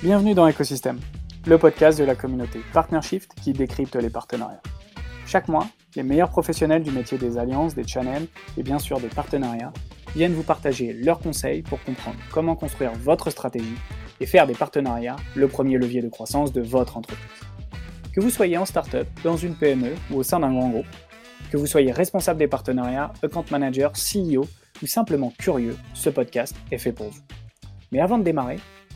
Bienvenue dans Ecosystem, le podcast de la communauté PartnerShift qui décrypte les partenariats. Chaque mois, les meilleurs professionnels du métier des alliances, des channels et bien sûr des partenariats viennent vous partager leurs conseils pour comprendre comment construire votre stratégie et faire des partenariats le premier levier de croissance de votre entreprise. Que vous soyez en startup, dans une PME ou au sein d'un grand groupe, que vous soyez responsable des partenariats, account manager, CEO ou simplement curieux, ce podcast est fait pour vous. Mais avant de démarrer,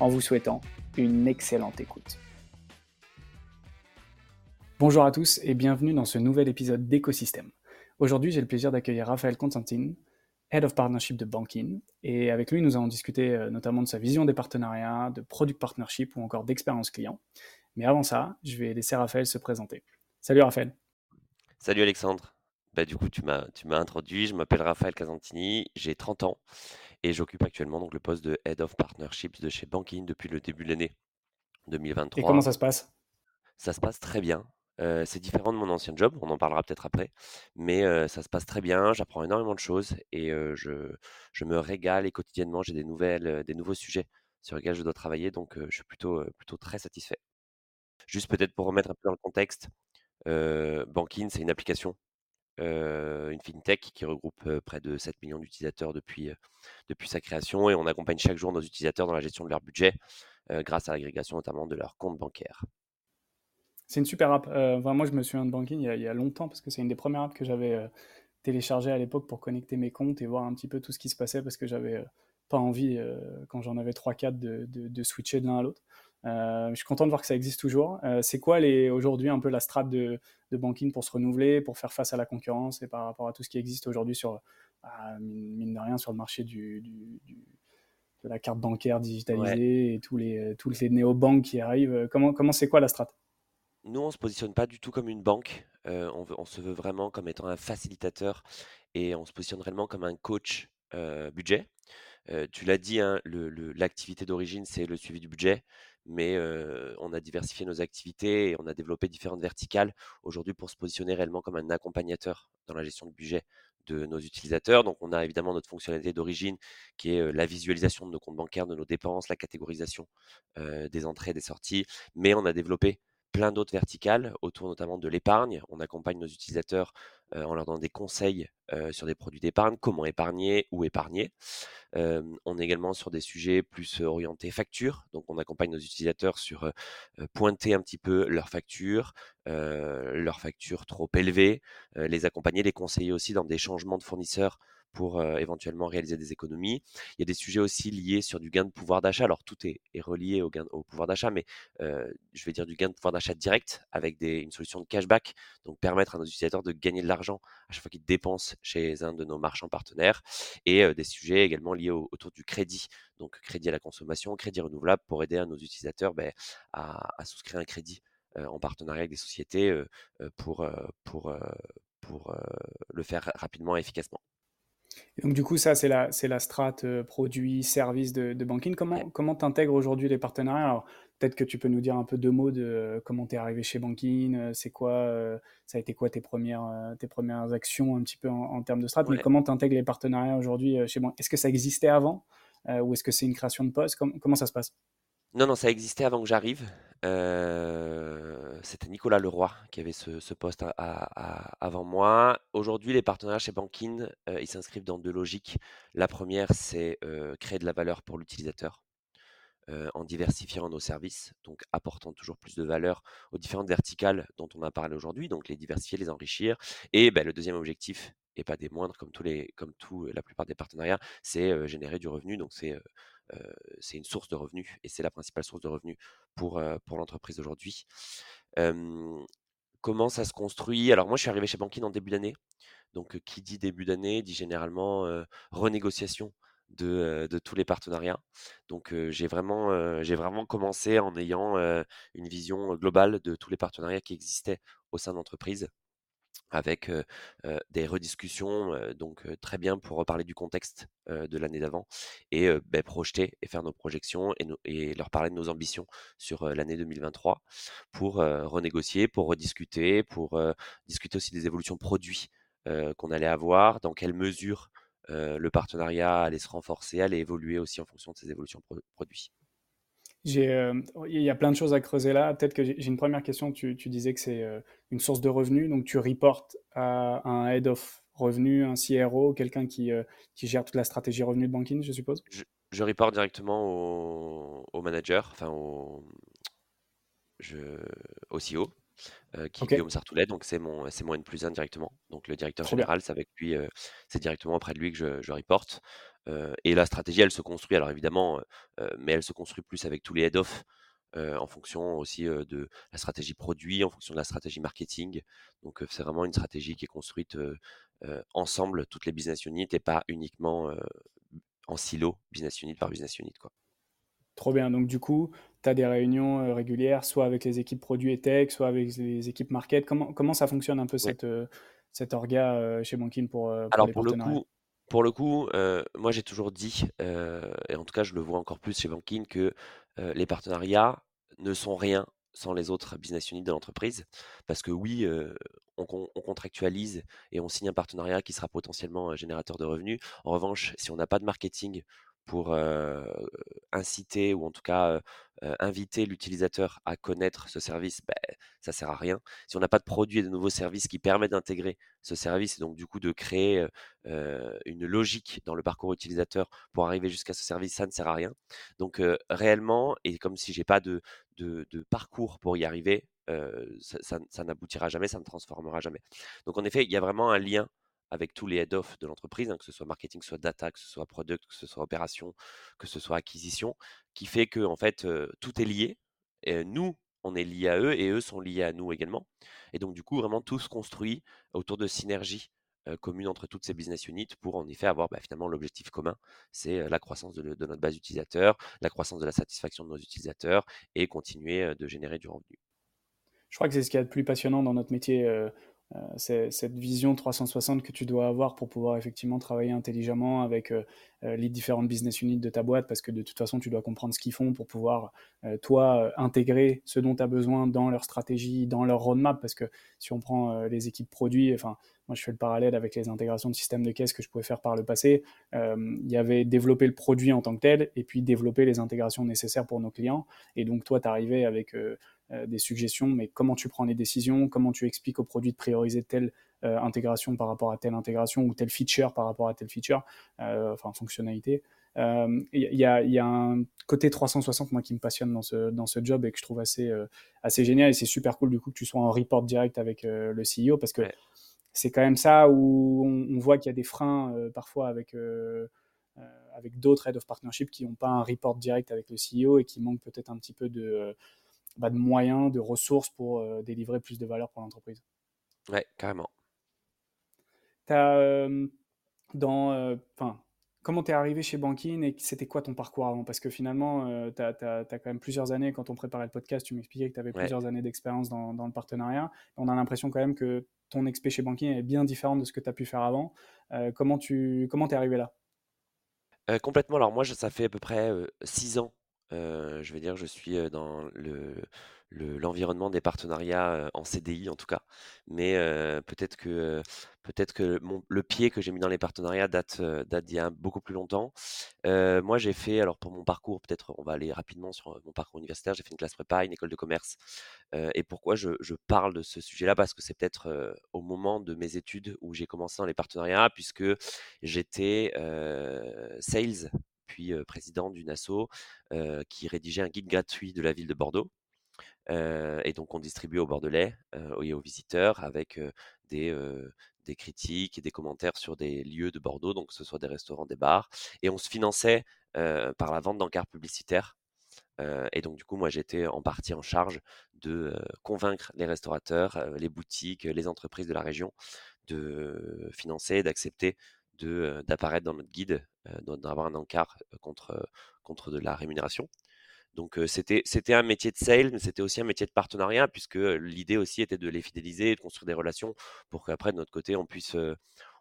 en vous souhaitant une excellente écoute. Bonjour à tous et bienvenue dans ce nouvel épisode d'Écosystème. Aujourd'hui, j'ai le plaisir d'accueillir Raphaël Constantine, Head of Partnership de Bankin. Et avec lui, nous allons discuter euh, notamment de sa vision des partenariats, de product partnership ou encore d'expérience client. Mais avant ça, je vais laisser Raphaël se présenter. Salut Raphaël. Salut Alexandre. Bah, du coup, tu m'as introduit. Je m'appelle Raphaël Casantini, j'ai 30 ans et j'occupe actuellement donc le poste de Head of Partnerships de chez Banking depuis le début de l'année 2023. Et comment ça se passe? Ça se passe très bien. Euh, c'est différent de mon ancien job, on en parlera peut-être après, mais euh, ça se passe très bien, j'apprends énormément de choses et euh, je, je me régale et quotidiennement j'ai des nouvelles, des nouveaux sujets sur lesquels je dois travailler, donc je suis plutôt, plutôt très satisfait. Juste peut-être pour remettre un peu dans le contexte, Bankin, c'est une application une fintech qui regroupe près de 7 millions d'utilisateurs depuis, depuis sa création et on accompagne chaque jour nos utilisateurs dans la gestion de leur budget grâce à l'agrégation notamment de leur compte bancaire. C'est une super app. moi, je me souviens de Banking il y a, longtemps parce que c'est une des premières apps que j'avais téléchargées à l'époque pour connecter mes comptes et voir un petit peu tout ce qui se passait parce que j'avais pas envie, quand j'en avais 3-4, de, de, switcher de l'un à l'autre. Euh, je suis content de voir que ça existe toujours. Euh, c'est quoi aujourd'hui un peu la strate de, de, banking pour se renouveler, pour faire face à la concurrence et par rapport à tout ce qui existe aujourd'hui sur, bah, mine de rien, sur le marché du, de la carte bancaire digitalisée et tous les, tous les néobanques qui arrivent. Comment, comment c'est quoi la strate? Nous, on ne se positionne pas du tout comme une banque. Euh, on, on, se veut vraiment comme étant un facilitateur et on se positionne réellement comme un coach budget. tu l'as dit, hein, l'activité d'origine, c'est le suivi du budget mais on a diversifié nos activités et on a développé différentes verticales aujourd'hui pour se positionner réellement comme un accompagnateur dans la gestion du budget de nos utilisateurs. Donc on a évidemment notre fonctionnalité d'origine qui est la visualisation de nos comptes bancaires, de nos dépenses, la catégorisation des entrées, des sorties, mais on a développé plein d'autres verticales autour notamment de l'épargne. On accompagne nos utilisateurs en leur donnant des conseils sur des produits d'épargne, comment épargner, ou épargner. on est également sur des sujets plus orientés factures. Donc on accompagne nos utilisateurs sur pointer un petit peu leurs factures, leurs factures trop élevées, les accompagner, les conseiller aussi dans des changements de fournisseurs pour éventuellement réaliser des économies. Il y a des sujets aussi liés sur du gain de pouvoir d'achat. Alors tout est, relié au, gain, au pouvoir d'achat, mais je vais dire du gain de pouvoir d'achat direct avec des, une solution de cashback, donc permettre à nos utilisateurs de gagner de l'argent à chaque fois qu'ils dépensent chez un de nos marchands partenaires, et des sujets également liés autour du crédit, donc crédit à la consommation, crédit renouvelable pour aider à nos utilisateurs ben, à, souscrire un crédit en partenariat avec des sociétés pour, pour, pour le faire rapidement et efficacement donc du coup, ça, c'est la, c'est la strate euh, produit, service de, de banking. Comment comment t'intègres aujourd'hui les partenariats? Alors, peut-être que tu peux nous dire un peu deux mots de euh, comment tu es arrivé chez Banking, euh, c'est quoi, ça a été quoi tes premières, tes premières actions un petit peu en, termes de strat, mais comment tu intègres les partenariats aujourd'hui chez Banking Est-ce que ça existait avant ou est-ce que c'est une création de poste? Comment ça se passe? Non, non, ça existait avant que j'arrive. C'était Nicolas Leroy qui avait ce, poste avant moi. Aujourd'hui, les partenaires chez Bankin, ils s'inscrivent dans deux logiques. La première, c'est créer de la valeur pour l'utilisateur en diversifiant nos services, donc apportant toujours plus de valeur aux différentes verticales dont on a parlé aujourd'hui, donc les diversifier, les enrichir. Et ben, le deuxième objectif, et pas des moindres comme tous les, comme tout, la plupart des partenariats, c'est générer du revenu. Donc c'est c'est une source de revenus et c'est la principale source de revenus pour, pour l'entreprise aujourd'hui. comment ça se construit? Alors moi, je suis arrivé chez Banking en début d'année. Donc qui dit début d'année dit généralement renégociation de, de tous les partenariats. Donc j'ai vraiment, j'ai vraiment commencé en ayant une vision globale de tous les partenariats qui existaient au sein de l'entreprise avec des rediscussions, donc très bien pour reparler du contexte de l'année d'avant et beh, projeter et faire nos projections et, et, leur parler de nos ambitions sur l'année 2023 pour renégocier, pour rediscuter, pour discuter aussi des évolutions produits qu'on allait avoir, dans quelle mesure le partenariat allait se renforcer, allait évoluer aussi en fonction de ces évolutions produits. Euh, il y a plein de choses à creuser là. Peut-être que j'ai une première question. Tu, disais que c'est euh, une source de revenus. Donc, tu reportes à un head of revenus, un CRO, quelqu'un qui, euh, qui gère toute la stratégie revenu de banking, je suppose? Je, je reporte directement au, au manager, enfin au, je, au CEO. Qui est Guillaume Sartoulet, donc c'est mon, c'est mon N plus 1 directement. Donc le directeur général, c'est avec lui, c'est directement auprès de lui que je, je reporte. Et la stratégie, elle se construit, alors évidemment, mais elle se construit plus avec tous les head-off, en fonction aussi de la stratégie produit, en fonction de la stratégie marketing. Donc c'est vraiment une stratégie qui est construite ensemble, toutes les business units, et pas uniquement en silo, business unit par business unit. Quoi. Trop bien. Donc, du coup, tu as des réunions euh, régulières, soit avec les équipes produits et tech, soit avec les équipes market. Comment, comment ça fonctionne un peu cette, euh, cette orga euh, chez Banking pour, pour Alors, pour le coup, pour le coup, moi j'ai toujours dit, et en tout cas je le vois encore plus chez Banking, que les partenariats ne sont rien sans les autres business units de l'entreprise. Parce que oui, on, on, contractualise et on signe un partenariat qui sera potentiellement générateur de revenus. En revanche, si on n'a pas de marketing pour inciter ou en tout cas inviter l'utilisateur à connaître ce service, ben, ça sert à rien. Si on n'a pas de produit et de nouveaux services qui permettent d'intégrer ce service et donc du coup de créer une logique dans le parcours utilisateur pour arriver jusqu'à ce service, ça ne sert à rien. Donc réellement, et comme si j'ai pas de, de, parcours pour y arriver, ça, ça n'aboutira jamais, ça ne transformera jamais. Donc en effet, il y a vraiment un lien avec tous les head-off de l'entreprise, hein, que ce soit marketing, que ce soit data, que ce soit product, que ce soit opération, que ce soit acquisition, qui fait que en fait tout est lié. Nous, on est liés à eux et eux sont liés à nous également. Et donc du coup, vraiment tout se construit autour de synergies communes entre toutes ces business units pour en effet avoir bah, finalement l'objectif commun, c'est la croissance de, notre base utilisateur, la croissance de la satisfaction de nos utilisateurs et continuer de générer du revenu. Je crois que c'est ce qu'il y a de plus passionnant dans notre métier cette vision 360 que tu dois avoir pour pouvoir effectivement travailler intelligemment avec euh, euh, les différentes business units de ta boîte, parce que de toute façon, tu dois comprendre ce qu'ils font pour pouvoir, toi, intégrer ce dont tu as besoin dans leur stratégie, dans leur roadmap, parce que si on prend les équipes produits, enfin, moi je fais le parallèle avec les intégrations de systèmes de caisse que je pouvais faire par le passé, il y avait développer le produit en tant que tel, et puis développer les intégrations nécessaires pour nos clients, et donc toi, tu arrivais avec euh, des suggestions, mais comment tu prends les décisions, comment tu expliques au produit de prioriser telle euh, intégration par rapport à telle intégration ou tel feature par rapport à telle feature, euh, enfin fonctionnalité. Il y, a un côté 360 moi qui me passionne dans ce, dans ce job et que je trouve assez, assez génial et c'est super cool du coup que tu sois en report direct avec le CEO parce que c'est quand même ça où on, voit qu'il y a des freins parfois avec avec d'autres head of partnership qui n'ont pas un report direct avec le CEO et qui manquent peut-être un petit peu de, bah, de moyens, de ressources pour euh, délivrer plus de valeur pour l'entreprise. Ouais, carrément. As, euh, dans, euh, comment tu es arrivé chez Banking et c'était quoi ton parcours avant? Parce que finalement, tu as, quand même plusieurs années, quand on préparait le podcast, tu m'expliquais que tu avais plusieurs années d'expérience dans, dans, le partenariat. On a l'impression quand même que ton expé chez Banking est bien différent de ce que tu as pu faire avant. comment tu comment es arrivé là? Complètement. Alors moi, ça fait à peu près six ans je vais dire, je suis dans le, l'environnement des partenariats en CDI en tout cas. Mais peut-être que, peut-être que mon, le pied que j'ai mis dans les partenariats date, date d'il y a beaucoup plus longtemps. moi, j'ai fait, alors pour mon parcours, peut-être on va aller rapidement sur mon parcours universitaire, j'ai fait une classe prépa, une école de commerce. et pourquoi je, je, parle de ce sujet-là? Parce que c'est peut-être au moment de mes études où j'ai commencé dans les partenariats, puisque j'étais sales puis président d'une asso qui rédigeait un guide gratuit de la ville de Bordeaux. Et donc on distribuait aux Bordelais aux visiteurs avec des, critiques et des commentaires sur des lieux de Bordeaux, donc que ce soit des restaurants, des bars. Et on se finançait par la vente d'encarts publicitaires. et donc du coup, moi j'étais en partie en charge de convaincre les restaurateurs, les boutiques, les entreprises de la région de financer, d'accepter d'apparaître dans notre guide, d'avoir un encart contre, contre de la rémunération. Donc c'était un métier de sales, mais c'était aussi un métier de partenariat puisque l'idée aussi était de les fidéliser, de construire des relations pour qu'après de notre côté on puisse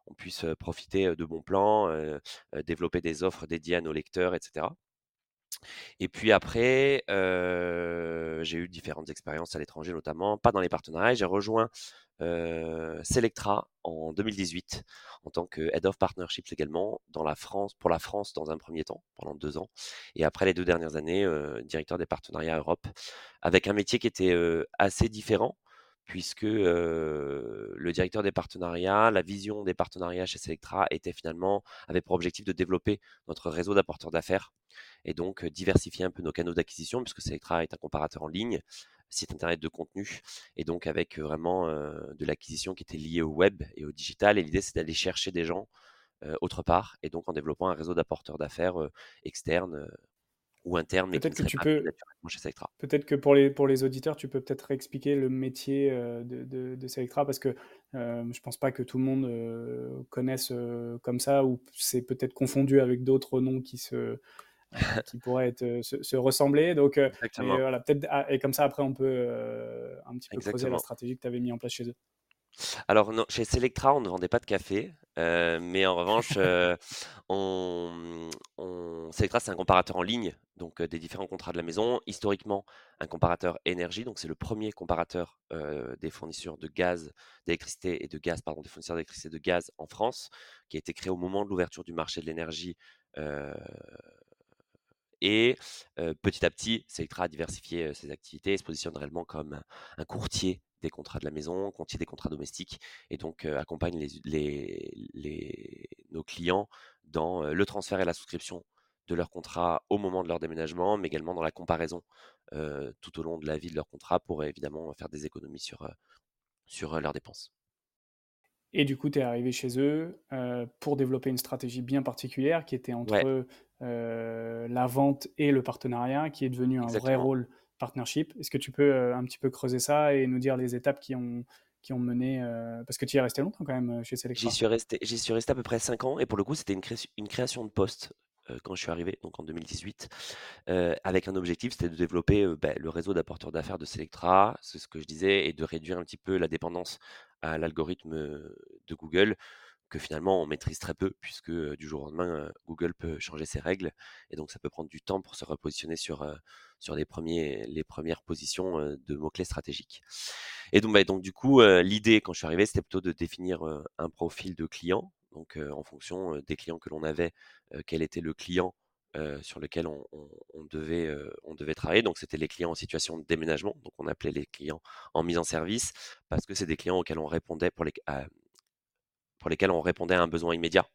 on puisse profiter de bons plans, développer des offres dédiées à nos lecteurs, etc. Et puis après, j'ai eu différentes expériences à l'étranger notamment, pas dans les partenariats. J'ai rejoint Selectra en 2018 en tant que Head of Partnerships également dans la France, pour la France dans un premier temps, pendant deux ans. Et après les deux dernières années, directeur des partenariats Europe, avec un métier qui était assez différent puisque le directeur des partenariats, la vision des partenariats chez Selectra était finalement, avait pour objectif de développer notre réseau d'apporteurs d'affaires et donc diversifier un peu nos canaux d'acquisition, puisque Selectra est un comparateur en ligne, site internet de contenu, et donc avec vraiment de l'acquisition qui était liée au web et au digital. Et l'idée, c'est d'aller chercher des gens autre part, et donc en développant un réseau d'apporteurs d'affaires externes ou interne, peut-être que tu peux Peut-être que pour les, pour les auditeurs, tu peux peut-être expliquer le métier euh, de, de, de Selectra parce que euh, je pense pas que tout le monde euh, connaisse comme ça ou c'est peut-être confondu avec d'autres noms qui se qui pourraient être, se, ressembler. Donc, et, voilà, peut-être ah, et comme ça après on peut un petit peu creuser la stratégie que tu avais mis en place chez eux. Alors non, chez Selectra, on ne vendait pas de café, euh, mais en revanche, euh, on, Selectra, c'est un comparateur en ligne, donc euh, des différents contrats de la maison. Historiquement, un comparateur énergie, donc c'est le premier comparateur des fournisseurs de gaz, d'électricité et de gaz, pardon, des fournisseurs d'électricité et de gaz en France, qui a été créé au moment de l'ouverture du marché de l'énergie. Et petit à petit, Selectra a diversifié ses activités et se positionne réellement comme un courtier des contrats de la maison, contient des contrats domestiques et donc accompagne les, nos clients dans le transfert et la souscription de leur contrat au moment de leur déménagement, mais également dans la comparaison tout au long de la vie de leur contrat pour évidemment faire des économies sur, sur leurs dépenses. Et du coup, tu es arrivé chez eux pour développer une stratégie bien particulière qui était entre la vente et le partenariat, qui est devenu un vrai rôle partnership. Est-ce que tu peux euh, un petit peu creuser ça et nous dire les étapes qui ont, qui ont mené euh, Parce que tu y es resté longtemps quand même euh, chez Selectra. J'y suis resté, j'y suis resté à peu près 5 ans et pour le coup, c'était une, une création de poste quand je suis arrivé, donc en 2018, avec un objectif, c'était de développer bah, le réseau d'apporteurs d'affaires de Selectra, c'est ce que je disais, et de réduire un petit peu la dépendance à l'algorithme de Google que finalement on maîtrise très peu puisque du jour au lendemain Google peut changer ses règles et donc ça peut prendre du temps pour se repositionner sur sur les premiers les premières positions de mots clés stratégiques. Et donc bah, donc du coup l'idée quand je suis arrivé c'était plutôt de définir un profil de client donc en fonction des clients que l'on avait quel était le client sur lequel on, devait, on devait travailler. Donc, c'était les clients en situation de déménagement. Donc, on appelait les clients en mise en service parce que c'est des clients auxquels on répondait pour les, pour lesquels on répondait à un besoin immédiat.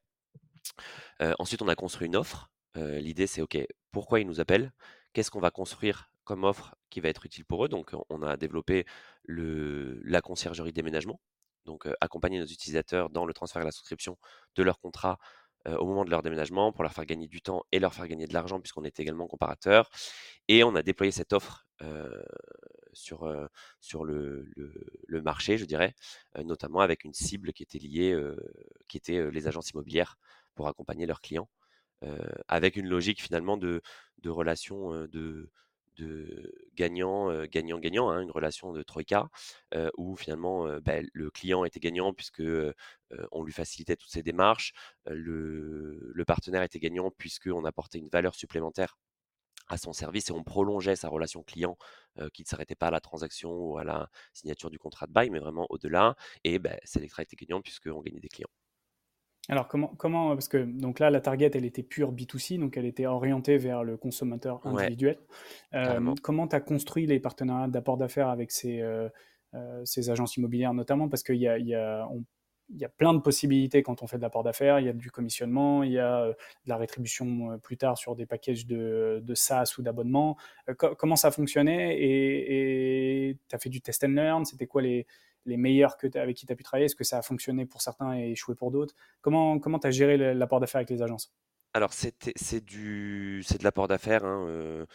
ensuite, on a construit une offre. L'idée, c'est OK, pourquoi ils nous appellent? Qu'est-ce qu'on va construire comme offre qui va être utile pour eux? Donc, on a développé la conciergerie déménagement. Donc, accompagner nos utilisateurs dans le transfert et la souscription de leur contrat au moment de leur déménagement pour leur faire gagner du temps et leur faire gagner de l'argent puisqu'on est également comparateur. Et on a déployé cette offre sur, sur le, le, marché, je dirais, notamment avec une cible qui était liée, qui était les agences immobilières pour accompagner leurs clients, avec une logique finalement de, de relation de, de gagnant, gagnant, gagnant, hein, une relation de troïka, où finalement bah, le client était gagnant puisque on lui facilitait toutes ses démarches, le, le partenaire était gagnant puisqu'on apportait une valeur supplémentaire à son service et on prolongeait sa relation client qui ne s'arrêtait pas à la transaction ou à la signature du contrat de bail, mais vraiment au-delà. Et ben, Selectra était gagnant puisqu'on gagnait des clients. Alors comment, comment, parce que donc là la target elle était pure B2C, donc elle était orientée vers le consommateur individuel. comment tu as construit les partenariats d'apport d'affaires avec ces, ces agences immobilières notamment parce qu'il y a, y a il y a plein de possibilités quand on fait de l'apport d'affaires. Il y a du commissionnement, il y a euh, de la rétribution euh, plus tard sur des packages de, de SaaS ou d'abonnement. Euh, comment ça fonctionnait Et tu as fait du test and learn? C'était quoi les, les meilleurs que avec qui tu as pu travailler? Est-ce que ça a fonctionné pour certains et échoué pour d'autres? Comment tu as géré l'apport d'affaires avec les agences? Alors c'est du c'est de l'apport d'affaires hein,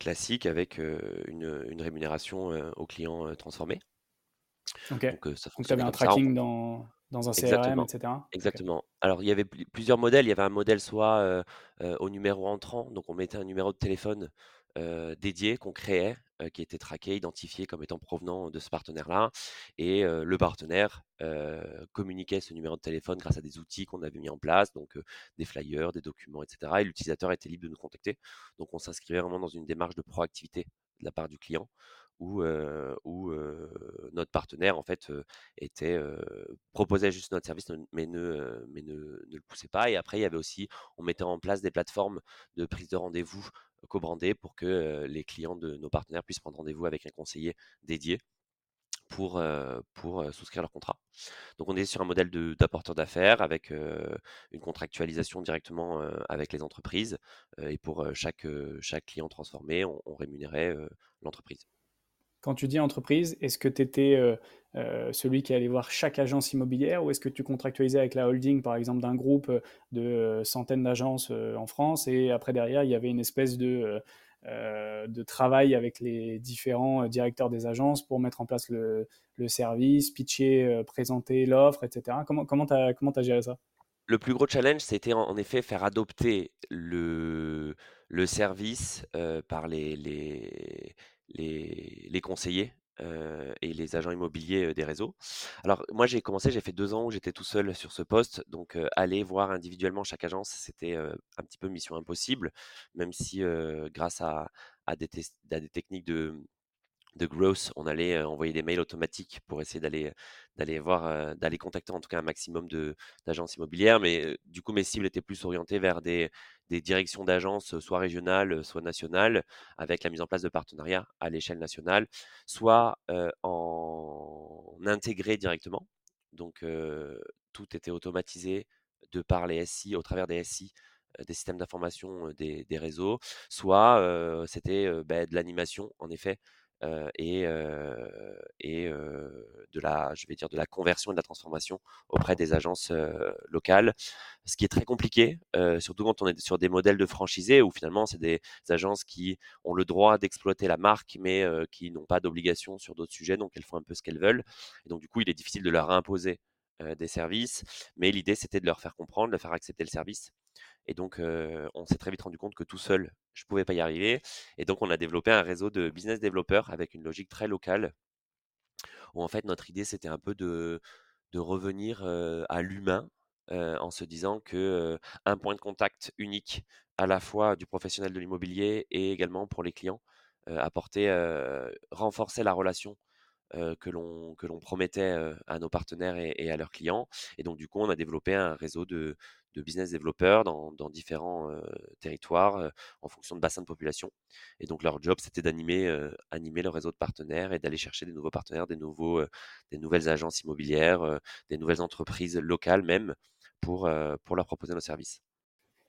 classique avec une, une rémunération aux clients transformés. Donc, tu avais un tracking dans, dans un CRM, Exactement, etc. exactement. Alors il y avait plusieurs modèles. Il y avait un modèle soit, au numéro entrant, donc on mettait un numéro de téléphone, dédié qu'on créait, qui était traqué, identifié comme étant provenant de ce partenaire-là et le partenaire, communiquait ce numéro de téléphone grâce à des outils qu'on avait mis en place, donc des flyers, des documents et cetera et l'utilisateur était libre de nous contacter. Donc on s'inscrivait vraiment dans une démarche de proactivité de la part du client où, notre partenaire en fait était proposait juste notre service mais ne le poussait pas et après il y avait aussi on mettait en place des plateformes de prise de rendez-vous co-brandées pour que les clients de nos partenaires puissent prendre rendez-vous avec un conseiller dédié pour, souscrire leur contrat. Donc on est sur un modèle d'apporteur d'affaires avec une contractualisation directement avec les entreprises et pour chaque, client transformé, on rémunérait l'entreprise. Quand tu dis entreprise, est-ce que tu étais euh, euh, celui qui allait voir chaque agence immobilière ou est-ce que tu contractualisais avec la holding, par exemple, d'un groupe de centaines d'agences euh, en France et après derrière, il y avait une espèce de, de travail avec les différents directeurs des agences pour mettre en place le, service, pitcher, présenter l'offre, etc. Comment tu as, as géré ça? Le plus gros challenge, c'était en effet faire adopter le, le service par les, les, les, conseillers et les agents immobiliers des réseaux. Alors moi j'ai commencé, j'ai fait deux ans où j'étais tout seul sur ce poste, donc aller voir individuellement chaque agence, c'était un petit peu mission impossible, même si grâce à, des, techniques de, growth, on allait envoyer des mails automatiques pour essayer d'aller d'aller voir, d'aller contacter en tout cas un maximum d'agences immobilières. Mais du coup, mes cibles étaient plus orientées vers des, des directions d'agences, soit régionales, soit nationales, avec la mise en place de partenariats à l'échelle nationale, soit en intégré directement. Donc tout était automatisé de par les SI, au travers des SI, des systèmes d'information des, réseaux, soit c'était bah, de l'animation, en effet, et, et de la, je vais dire, de la conversion et de la transformation auprès des agences locales. Ce qui est très compliqué, surtout quand on est sur des modèles de franchisés où finalement c'est des agences qui ont le droit d'exploiter la marque, mais qui n'ont pas d'obligation sur d'autres sujets, donc elles font un peu ce qu'elles veulent. Et donc du coup, il est difficile de leur imposer des services, mais l'idée c'était de leur faire comprendre, de leur faire accepter le service. Et donc, on s'est très vite rendu compte que tout seul, je ne pouvais pas y arriver. Et donc, on a développé un réseau de business développeurs avec une logique très locale, où en fait, notre idée, c'était un peu de, de revenir à l'humain, en se disant que un point de contact unique, à la fois du professionnel de l'immobilier et également pour les clients, apporter, renforcer la relation que l'on que l'on promettait à nos partenaires et, à leurs clients. Et donc du coup, on a développé un réseau de, de business développeurs dans, dans différents territoires en fonction de bassins de population. Et donc leur job, c'était d'animer animer le réseau de partenaires et d'aller chercher des nouveaux partenaires, des nouveaux des nouvelles agences immobilières, des nouvelles entreprises locales même pour pour leur proposer nos services.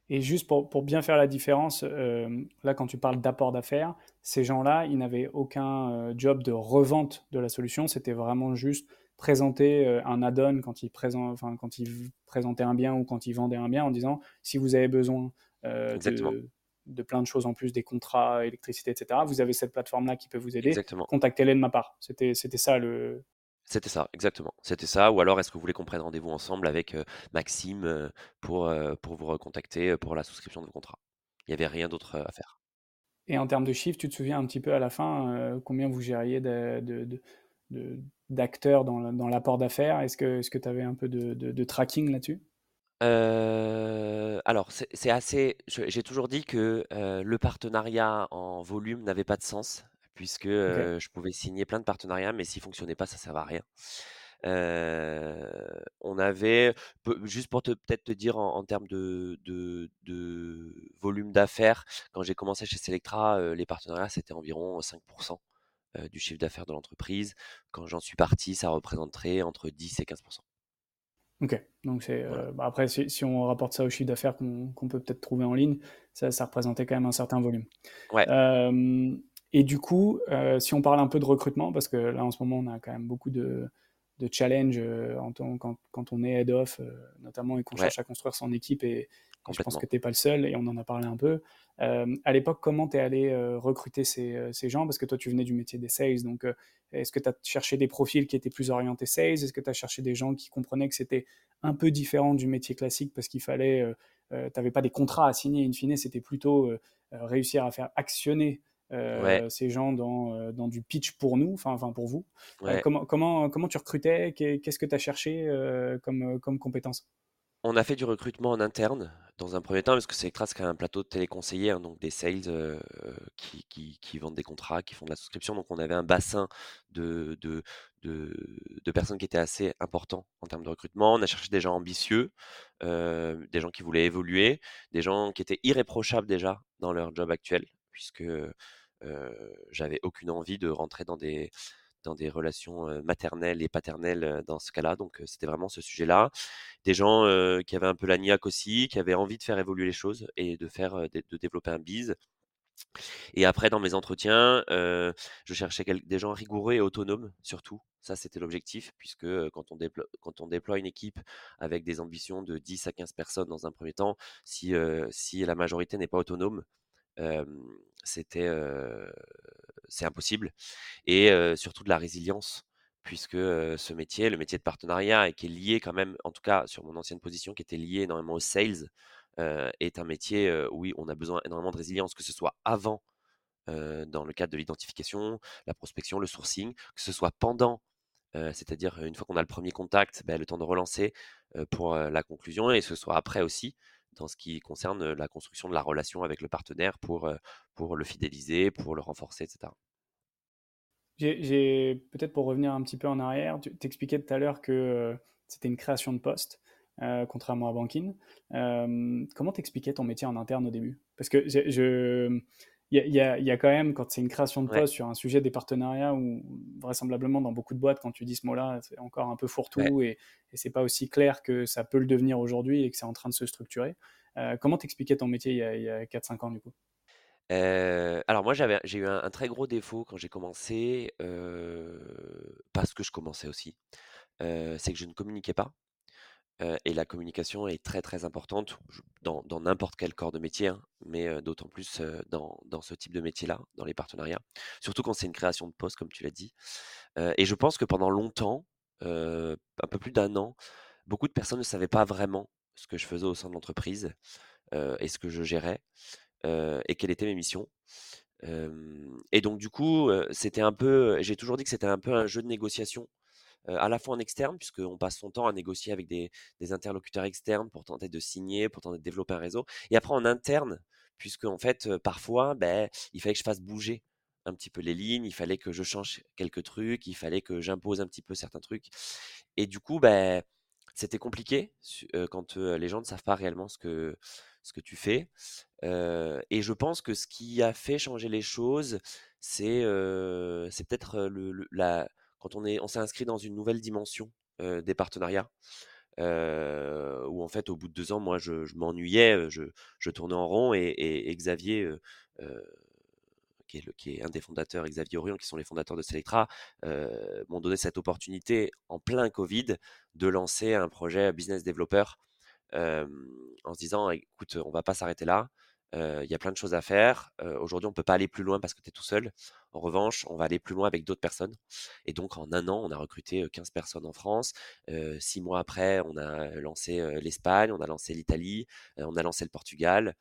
Et juste pour, pour, bien faire la différence, là, quand tu parles d'apport d'affaires, ces gens-là, ils n'avaient aucun job de revente de la solution. C'était vraiment juste présenter un add-on quand ils, présent, quand ils présentaient un bien ou quand ils vendaient un bien en disant si vous avez besoin de, de, plein de choses en plus, des contrats, électricité, etc., vous avez cette plateforme-là qui peut vous aider. Contactez-les de ma part. C'était ça le, c'était ça, exactement. C'était ça. Ou alors, est-ce que vous voulez qu'on prenne rendez-vous ensemble avec Maxime pour, pour vous recontacter pour la souscription de contrat Il n'y avait rien d'autre à faire. Et en termes de chiffres, tu te souviens un petit peu à la fin combien vous gériez d'acteurs dans l'apport d'affaires? Est-ce que tu avais un peu de, tracking là-dessus? Alors, c'est assez. J'ai toujours dit que le partenariat en volume n'avait pas de sens puisque je pouvais signer plein de partenariats, mais s'ils ne fonctionnaient pas, ça ne servait à rien. on avait, juste pour peut-être te dire en, termes de, volume d'affaires, quand j'ai commencé chez Selectra, les partenariats, c'était environ 5% du chiffre d'affaires de l'entreprise. Quand j'en suis parti, ça représenterait entre 10 et 15%. Ok, donc c'est bah, après si, on rapporte ça au chiffre d'affaires qu'on peut peut-être trouver en ligne, ça, représentait quand même un certain volume. Ouais. Et du coup, euh, si on parle un peu de recrutement, parce que là en ce moment on a quand même beaucoup de, challenges euh, quand, on est head off, euh, notamment, et qu'on cherche à construire son équipe et, je pense que tu n'es pas le seul et on en a parlé un peu. Euh, à l'époque, comment tu es allé euh, recruter ces, ces gens? Parce que toi, tu venais du métier des sales. Donc, euh, est-ce que tu as cherché des profils qui étaient plus orientés sales? Est-ce que tu as cherché des gens qui comprenaient que c'était un peu différent du métier classique parce qu'il fallait, tu n'avais pas des contrats à signer? In fine, c'était plutôt réussir à faire actionner Ouais, euh, ces gens dans, euh, dans du pitch pour nous, enfin, pour vous. Euh, ouais. comment, comment, comment tu recrutais? Qu'est- Qu'est-ce que tu as cherché comme, comme compétences On a fait du recrutement en interne dans un premier temps, parce que c'est même un plateau de téléconseillers, hein, donc des sales euh, qui, qui- qui vendent des contrats, qui font de la souscription. Donc on avait un bassin de, de, de, de personnes qui étaient assez important en termes de recrutement. On a cherché des gens ambitieux, euh, des gens qui voulaient évoluer, des gens qui étaient irréprochables déjà dans leur job actuel, puisque j'avais aucune envie de rentrer dans des, dans des relations maternelles et paternelles dans ce cas-là. Donc c'était vraiment ce sujet-là des gens qui avaient un peu la niaque aussi, qui avaient envie de faire évoluer les choses et de faire de, développer un biz. Et après, dans mes entretiens, je cherchais des gens rigoureux et autonomes, surtout. Ça, c'était l'objectif, puisque quand on, quand on déploie une équipe avec des ambitions de 10 à 15 personnes dans un premier temps, si, si la majorité n'est pas autonome, c'était, c'est impossible et surtout de la résilience puisque, ce métier, le métier de partenariat et qui est lié quand même, en tout cas sur mon ancienne position, qui était lié énormément au sales, est un métier, où oui, on a besoin énormément de résilience, que ce soit avant, dans le cadre de l'identification, la prospection, le sourcing, que ce soit pendant, c'est-à-dire, une fois qu'on a le premier contact, bah, le temps de relancer, pour, la conclusion et que ce soit après aussi, dans ce qui concerne, la construction de la relation avec le partenaire pour, pour le fidéliser, pour le renforcer et cetera. J'ai, peut-être pour revenir un petit peu en arrière, tu t'expliquais tout à l'heure que c'était une création de poste, contrairement à Bankin. Euh, comment t'expliquais ton métier en interne au début? Parce que je- il y a, y y quand même, quand c'est une création de Ouais, poste sur un sujet des partenariats, ou vraisemblablement dans beaucoup de boîtes, quand tu dis ce mot-là, c'est encore un peu ouais. fourre-tout et, et c'est pas aussi clair que ça peut le devenir aujourd'hui et que c'est en train de se structurer. Euh, comment t'expliquais ton métier il y a, a 4-5 ans du coup? Heu, alors moi j'avais j'ai eu un un très gros défaut quand j'ai commencé, heu, parce que je commençais aussi, c'est que je ne communiquais pas, et la communication est très, très importante, dans n'importe quel corps de métier, hein, mais d'autant plus, dans dans ce type de métier-là, dans les partenariats. Surtout quand c'est une création de poste comme tu l'as dit, et je pense que pendant longtemps, un peu plus d'un an, beaucoup de personnes ne savaient pas vraiment ce que je faisais au sein de l'entreprise, et ce que je gérais, et quelles étaient mes missions. Et donc du coup, c'était un peu j'ai toujours dit que c'était un peu un jeu de négociation, heu, à la fois en externe, puisqu'on passe son temps à négocier avec des interlocuteurs externes pour tenter de signer, pour tenter de développer un réseau et après en interne, puisqu'en fait, heu, parfois, beh, il fallait que je fasse bouger un petit peu les lignes, il fallait que je change quelques trucs, il fallait que j'impose un petit peu certains trucs et du coup, beh, c'était compliqué heu, quand, les gens ne savent pas réellement ce que ce que tu fais, et je pense que ce qui a fait changer les choses, c'est, peut-être, le la on est on s'est inscrit dans une nouvelle dimension, des partenariats, où en fait au bout de 2 ans, moi je m'ennuyais, je tournais en rond et Xavier, qui est un des fondateurs, Xavier Orion, qui sont les fondateurs de Selectra, m'ont donné cette opportunité en plein covid de lancer un projet business developer en se disant: «Écoute, on va pas s'arrêter là, il y a plein de choses à faire, aujourd'hui on peut pas aller plus loin parce que tu es tout seul. En revanche, on va aller plus loin avec d'autres personnes» et donc en un an, on a recruté, heu, 15 personnes en France. 6 mois après, on a lancé, l'Espagne, on a lancé l'Italie, on a lancé le Portugal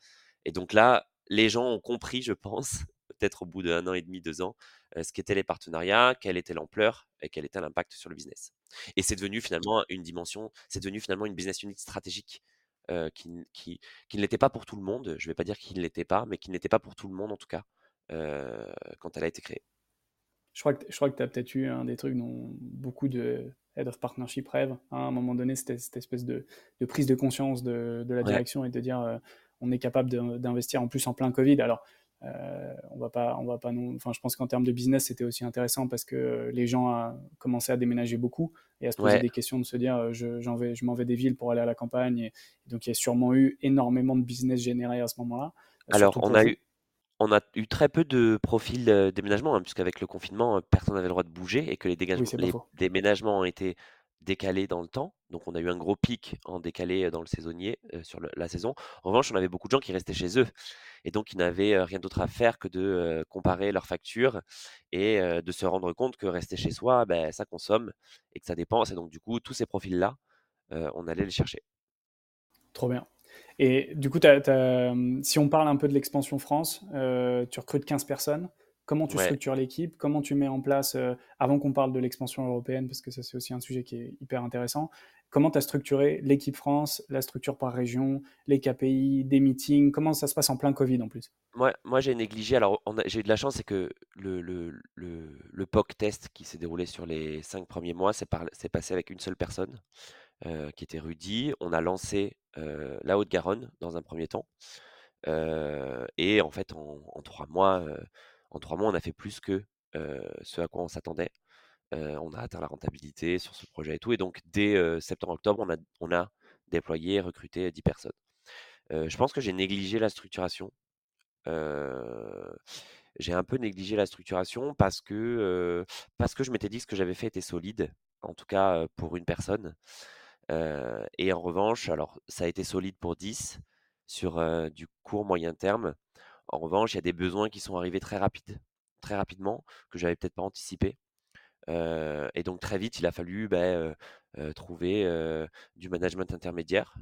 et donc là, les gens ont compris, je pense, peut-être au bout d'1 an et demi, 2 ans, ce qu'étaient les partenariats, quelle était l'ampleur et quel était l'impact sur le business et c'est devenu finalement une dimension c'est devenu finalement une business unit stratégique heu, qui qui qui ne l'était pas pour tout le monde. Je vais pas dire qu'il ne l'était pas, mais qui ne l'était pas pour tout le monde en tout cas, heu, quand elle a été créée. Je crois que, je crois que tu as peut-être eu un des trucs dont beaucoup de Head of Partnership rêvent. hein. à un moment donné, c'était cette espèce de, de prise de conscience de, de la Ouais, direction et de dire euh, on est capable d'investir en plus en plein Covid. Alors, euh, on va pas, on va pas non. Enfin, je pense qu'en termes de business, c'était aussi intéressant parce que les gens a commencé à déménager beaucoup et à se poser ouais. des questions, de se dire euh, je, j'en vais, je m'en vais des villes pour aller à la campagne. Et, et donc, il y a sûrement eu énormément de business généré à ce moment-là, euh, Alors on a eu on a eu très peu de profils, heu, déménagement, hein, puisqu'avec le confinement, personne n'avait le droit de bouger et que les dégagements les déménagements ont été décalés dans le temps. Donc on a eu un gros pic en décalé dans le saisonnier, sur la saison. En revanche, on avait beaucoup de gens qui restaient chez eux et donc ils n'avaient rien d'autre à faire que de comparer leurs factures et de se rendre compte que rester chez soi, ben, ça consomme et que ça dépense. Et donc du coup, tous ces profils-là, on allait les chercher. Trop bien. Et du coup, si on parle un peu de l'expansion France, tu recrutes 15 personnes. Comment tu structures l'équipe? Comment tu mets en place, avant qu'on parle de l'expansion européenne, parce que ça c'est aussi un sujet qui est hyper intéressant, comment tu as structuré l'équipe France, la structure par région, les KPI, des meetings? Comment ça se passe en plein Covid en plus? Moi, j'ai négligé. Alors, j'ai eu de la chance, c'est que le, le, POC test qui s'est déroulé sur les cinq premiers mois, c'est passé avec une seule personne, qui était Rudy. On a lancé la Haute-Garonne dans un premier temps. et en fait, en trois mois, en trois mois, on a fait plus que ce à quoi on s'attendait. On a atteint la rentabilité sur ce projet et tout. Et donc, dès septembre-octobre, on a, on a déployé, recruté 10 personnes. je pense que j'ai négligé la structuration. j'ai un peu négligé la structuration parce que, je m'étais dit que ce que j'avais fait était solide, en tout cas pour une personne. et en revanche, alors ça a été solide pour 10 sur du court moyen terme. En revanche, il y a des besoins qui sont arrivés très rapide, très rapidement, que j'avais peut-être pas anticipé. Et donc très vite, il a fallu bah, trouver du management intermédiaire,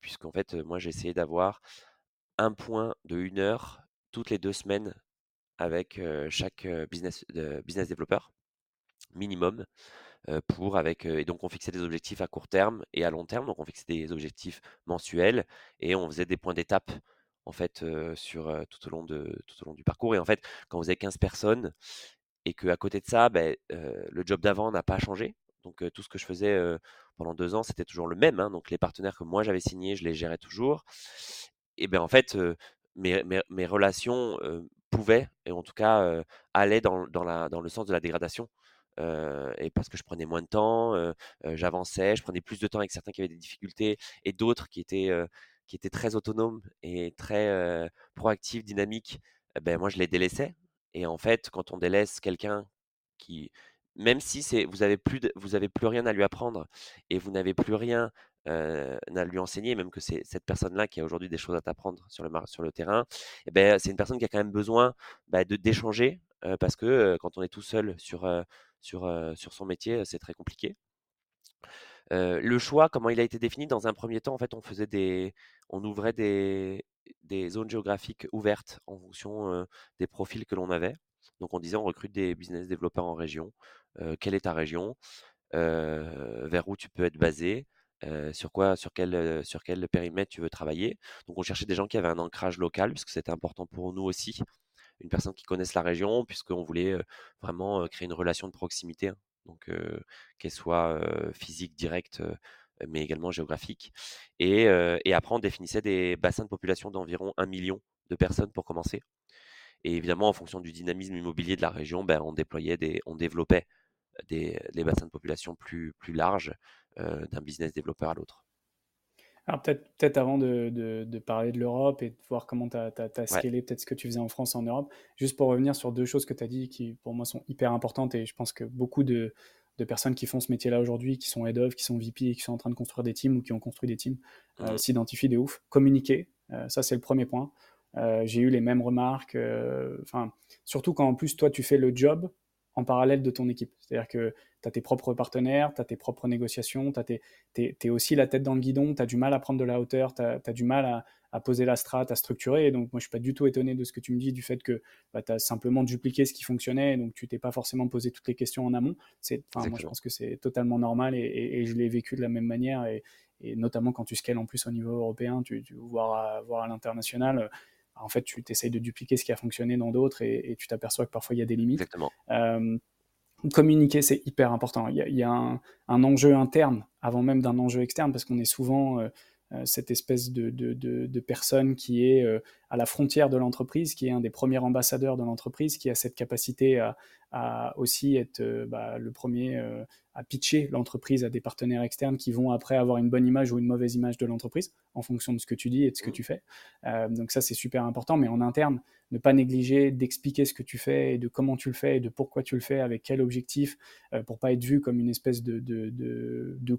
puisqu'en fait, moi, j'ai essayé d'avoir un point de une heure toutes les deux semaines avec chaque business, business développeur minimum pour avec et donc on fixait des objectifs à court terme et à long terme. Donc on fixait des objectifs mensuels et on faisait des points d'étape en fait sur tout au long de tout au long du parcours. Et en fait quand vous avez 15 personnes et que à côté de ça ben, le job d'avant n'a pas changé. Donc tout ce que je faisais pendant deux ans c'était toujours le même hein, donc les partenaires que moi j'avais signés je les gérais toujours. Et ben en fait mes, relations pouvaient et en tout cas allaient dans, le sens de la dégradation. Et parce que je prenais moins de temps, j'avançais, je prenais plus de temps avec certains qui avaient des difficultés et d'autres qui étaient très autonome et très proactif, dynamique, eh ben moi je les délaissais. Et en fait, quand on délaisse quelqu'un qui, même si c'est, vous avez plus, vous plus rien à lui apprendre et vous n'avez plus rien à lui enseigner, même que c'est cette personne-là qui a aujourd'hui des choses à t'apprendre sur le sur le terrain, eh ben c'est une personne qui a quand même besoin bah, de d'échanger parce que quand on est tout seul sur sur sur son métier, c'est très compliqué. Le choix, comment il a été défini Dans un premier temps, en fait, on faisait des, on ouvrait des, des zones géographiques ouvertes en fonction des profils que l'on avait. Donc, on disait, on recrute des business développeurs en région. quelle est ta région? Vers où tu peux être basé? Sur quoi, sur quel, sur quel périmètre tu veux travailler? Donc, on cherchait des gens qui avaient un ancrage local, puisque c'était important pour nous aussi. Une personne qui connaisse la région, puisqu'on voulait vraiment créer une relation de proximité hein donc qu'elle soit physique, directe, mais également géographique. Et, après, on définissait des bassins de population d'environ 1 million de personnes pour commencer. Et évidemment, en fonction du dynamisme immobilier de la région, ben, on déployait des, on développait des, bassins de population plus, plus larges d'un business développeur à l'autre. Alors peut-être peut avant de, de, parler de l'Europe et de voir comment tu as, as, scalé peut-être ce que tu faisais en France, en Europe, juste pour revenir sur deux choses que tu as dit qui pour moi sont hyper importantes et je pense que beaucoup de, de personnes qui font ce métier-là aujourd'hui, qui sont head of, qui sont VP qui sont en train de construire des teams ou qui ont construit des teams, euh, mmh. s'identifient des ouf. Communiquer, euh, ça c'est le premier point. Euh, j'ai eu les mêmes remarques, enfin surtout quand en plus toi tu fais le job en parallèle de ton équipe. C'est-à-dire que tu as tes propres partenaires, tu as tes propres négociations, tu es, aussi la tête dans le guidon, tu as du mal à prendre de la hauteur, tu as, du mal à, poser la strate, à structurer. Et donc, moi, je suis pas du tout étonné de ce que tu me dis, du fait que bah, tu as simplement dupliqué ce qui fonctionnait, donc tu t'es pas forcément posé toutes les questions en amont. Moi, je pense que c'est totalement normal et, je l'ai vécu de la même manière. Et, notamment quand tu scales en plus au niveau européen, tu, tu à l'international en fait, tu essayes de dupliquer ce qui a fonctionné dans d'autres et, tu t'aperçois que parfois il y a des limites. Exactement. Euh, communiquer, c'est hyper important. Il y a, un, enjeu interne avant même d'un enjeu externe parce qu'on est souvent euh, cette espèce de, de, personne qui est euh, à la frontière de l'entreprise, qui est un des premiers ambassadeurs de l'entreprise, qui a cette capacité à, aussi être euh, bah, le premier à pitcher l'entreprise à des partenaires externes qui vont après avoir une bonne image ou une mauvaise image de l'entreprise en fonction de ce que tu dis et de ce que mmh. tu fais. donc ça, c'est super important, mais en interne, ne pas négliger d'expliquer ce que tu fais et de comment tu le fais et de pourquoi tu le fais, avec quel objectif, pour pas être vu comme une espèce de, de, de, de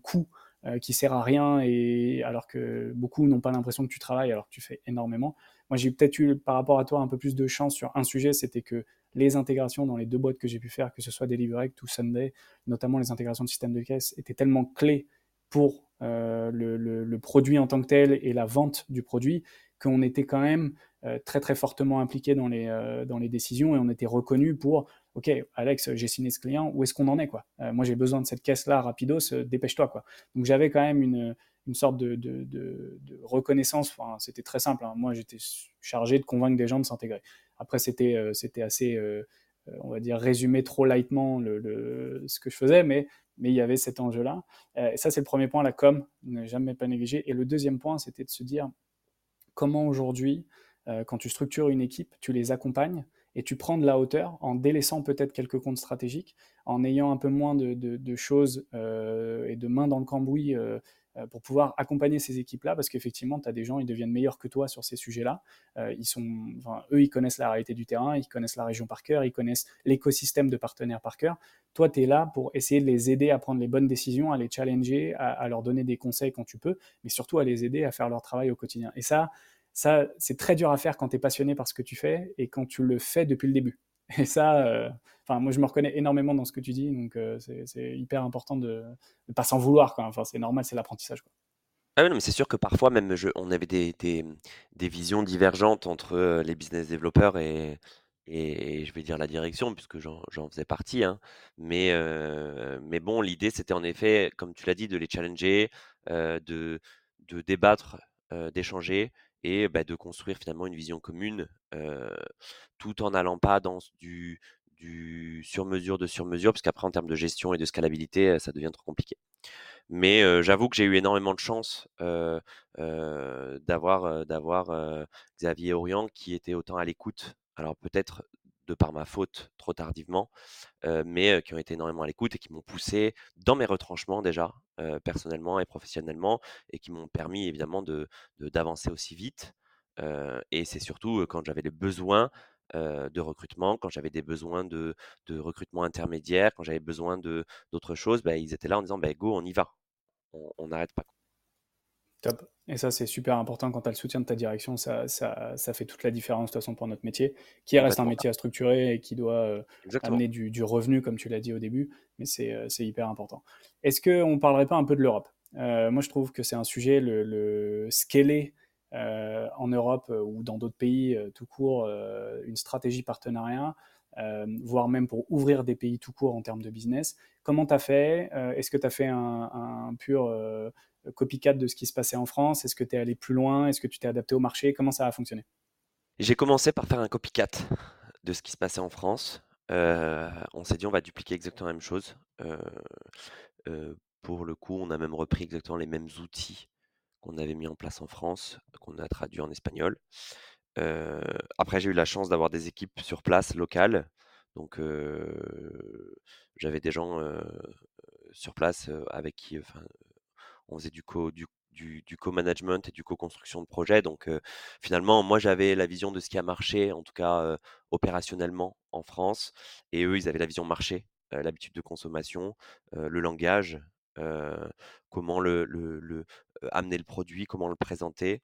coût qui sert à rien, et alors que beaucoup n'ont pas l'impression que tu travailles alors que tu fais énormément. Moi, j'ai peut-être eu, par rapport à toi, un peu plus de chance sur un sujet, c'était que les intégrations dans les deux boîtes que j'ai pu faire, que ce soit Deliverect ou Sunday, notamment les intégrations de système de caisse, étaient tellement clés pour euh, le, produit en tant que tel et la vente du produit qu'on était quand même euh, très très fortement impliqué dans les, euh, dans les décisions et on était reconnu pour ok Alex j'ai signé ce client où est-ce qu'on en est quoi? Moi j'ai besoin de cette caisse là rapidos dépêche-toi quoi donc j'avais quand même une, une sorte de, de, reconnaissance c'était très simple hein. moi j'étais chargé de convaincre des gens de s'intégrer après c'était c'était assez on va dire résumer trop lightement le, ce que je faisais mais mais il y avait cet enjeu-là. Euh, ça, c'est le premier point, la com, ne jamais pas négliger. Et le deuxième point, c'était de se dire comment aujourd'hui, euh, quand tu structures une équipe, tu les accompagnes et tu prends de la hauteur en délaissant peut-être quelques comptes stratégiques, en ayant un peu moins de, choses euh, et de mains dans le cambouis euh, pour pouvoir accompagner ces équipes-là, parce qu'effectivement, tu as des gens, ils deviennent meilleurs que toi sur ces sujets-là. Ils sont, eux, ils connaissent la réalité du terrain, ils connaissent la région par cœur, ils connaissent l'écosystème de partenaires par cœur. Toi, tu es là pour essayer de les aider à prendre les bonnes décisions, à les challenger, à, leur donner des conseils quand tu peux, mais surtout à les aider à faire leur travail au quotidien. Et ça, ça c'est très dur à faire quand tu es passionné par ce que tu fais et quand tu le fais depuis le début. Et ça, euh, moi, je me reconnais énormément dans ce que tu dis, donc euh, c'est hyper important de ne pas s'en vouloir. Enfin, c'est normal, c'est l'apprentissage. Ah c'est sûr que parfois, même, on avait des, visions divergentes entre euh, les business développeurs et, et, je vais dire la direction, puisque j'en faisais partie. Hein. Mais, mais bon, l'idée, c'était en effet, comme tu l'as dit, de les challenger, de, de débattre, d'échanger et bah, de construire finalement une vision commune, tout en n'allant pas dans du, sur-mesure de sur-mesure, parce qu'après en termes de gestion et de scalabilité, ça devient trop compliqué. Mais j'avoue que j'ai eu énormément de chance d'avoir d'avoir Xavier Orient qui était autant à l'écoute. Alors peut-être de par ma faute trop tardivement, mais qui ont été énormément à l'écoute et qui m'ont poussé dans mes retranchements déjà, personnellement et professionnellement, et qui m'ont permis évidemment de, d'avancer aussi vite. et c'est surtout quand j'avais des besoins de recrutement, quand j'avais des besoins de, recrutement intermédiaire, quand j'avais besoin d'autres choses, bah, ils étaient là en disant bah, go, on y va, on n'arrête pas. Top. Et ça, c'est super important quand tu as le soutien de ta direction. Ça, ça, ça, fait toute la différence, de toute façon, pour notre métier, qui reste un métier à structurer et qui doit euh, amener du, du, revenu, comme tu l'as dit au début. Mais c'est euh, hyper important. Est-ce qu'on ne parlerait pas un peu de l'Europe? Euh, Moi, je trouve que c'est un sujet, le, le scaler en Europe ou dans d'autres pays tout court, une stratégie partenariat. voire même pour ouvrir des pays tout court en termes de business. Comment tu as fait Est-ce que tu as fait un, un pur copycat de ce qui se passait en France? Est-ce que tu es allé plus loin? Est-ce que tu t'es adapté au marché? Comment ça a fonctionné? J'ai commencé par faire un copycat de ce qui se passait en France. Euh, on s'est dit on va dupliquer exactement la même chose. Euh, euh, pour le coup, on a même repris exactement les mêmes outils qu'on avait mis en place en France, qu'on a traduit en espagnol. après, j'ai eu la chance d'avoir des équipes sur place locales. Donc, j'avais des gens sur place avec qui, on faisait du co du, co-management et du co-construction de projet. Donc finalement, moi j'avais la vision de ce qui a marché, en tout cas opérationnellement en France, et eux ils avaient la vision marché, l'habitude de consommation, le langage, comment amener le produit, comment le présenter,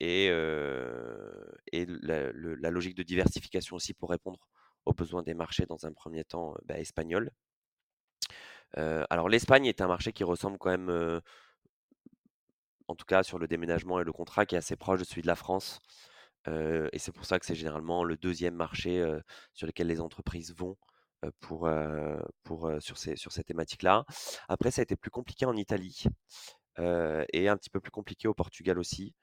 et, la, logique de diversification aussi pour répondre aux besoins des marchés dans un premier temps bah, espagnol alors l'Espagne est un marché qui ressemble quand même, en tout cas sur le déménagement et le contrat, qui est assez proche de celui de la France. et c'est pour ça que c'est généralement le deuxième marché sur lequel les entreprises vont sur ces, sur ces thématiques-là. Après, ça a été plus compliqué en Italie et un petit peu plus compliqué au Portugal aussi.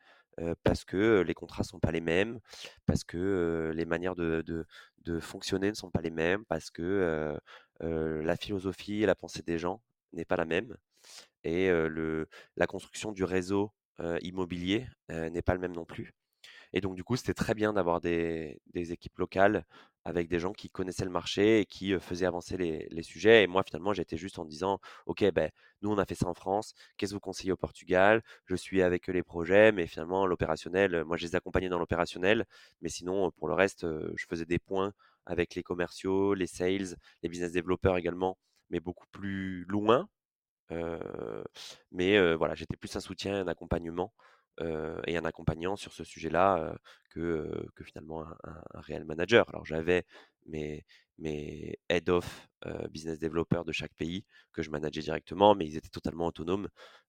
Parce que les contrats ne sont pas les mêmes, parce que les manières de, fonctionner ne sont pas les mêmes, parce que la philosophie et la pensée des gens n'est pas la même et le, la construction du réseau immobilier n'est pas le même non plus. Et donc, du coup, c'était très bien d'avoir des, équipes locales avec des gens qui connaissaient le marché et qui faisaient avancer les, sujets. Et moi, finalement, j'étais juste en disant, OK, ben, nous, on a fait ça en France. Qu'est-ce que vous conseillez au Portugal? Je suis avec eux les projets, mais finalement, l'opérationnel, moi, je les accompagnais dans l'opérationnel. Mais sinon, pour le reste, je faisais des points avec les commerciaux, les sales, les business développeurs également, mais beaucoup plus loin mais voilà, j'étais plus un soutien, un accompagnement et un accompagnant sur ce sujet-là que, que finalement un, réel manager. Alors j'avais mes, mes head of business developers de chaque pays que je manageais directement, mais ils étaient totalement autonomes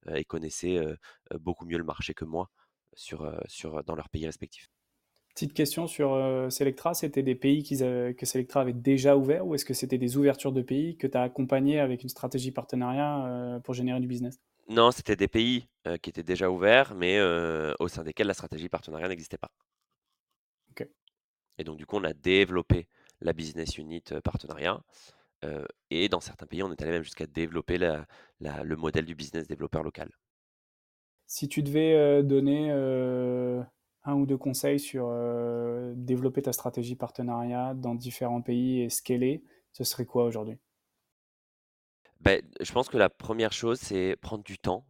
et connaissaient beaucoup mieux le marché que moi sur, sur, dans leurs pays respectifs. Petite question sur Selectra, c'était des pays que Selectra avait déjà ouverts ou est-ce que c'était des ouvertures de pays que tu as accompagné avec une stratégie partenariat pour générer du business? Non, c'était des pays qui étaient déjà ouverts, mais au sein desquels la stratégie partenariat n'existait pas. Ok. Et donc, du coup, on a développé la business unit partenariat. et dans certains pays, on est allé même jusqu'à développer le modèle du business développeur local. Si tu devais donner un ou deux conseils sur développer ta stratégie partenariat dans différents pays et scaler, ce serait quoi aujourd'hui? Ben, Je pense que la première chose, c'est prendre du temps.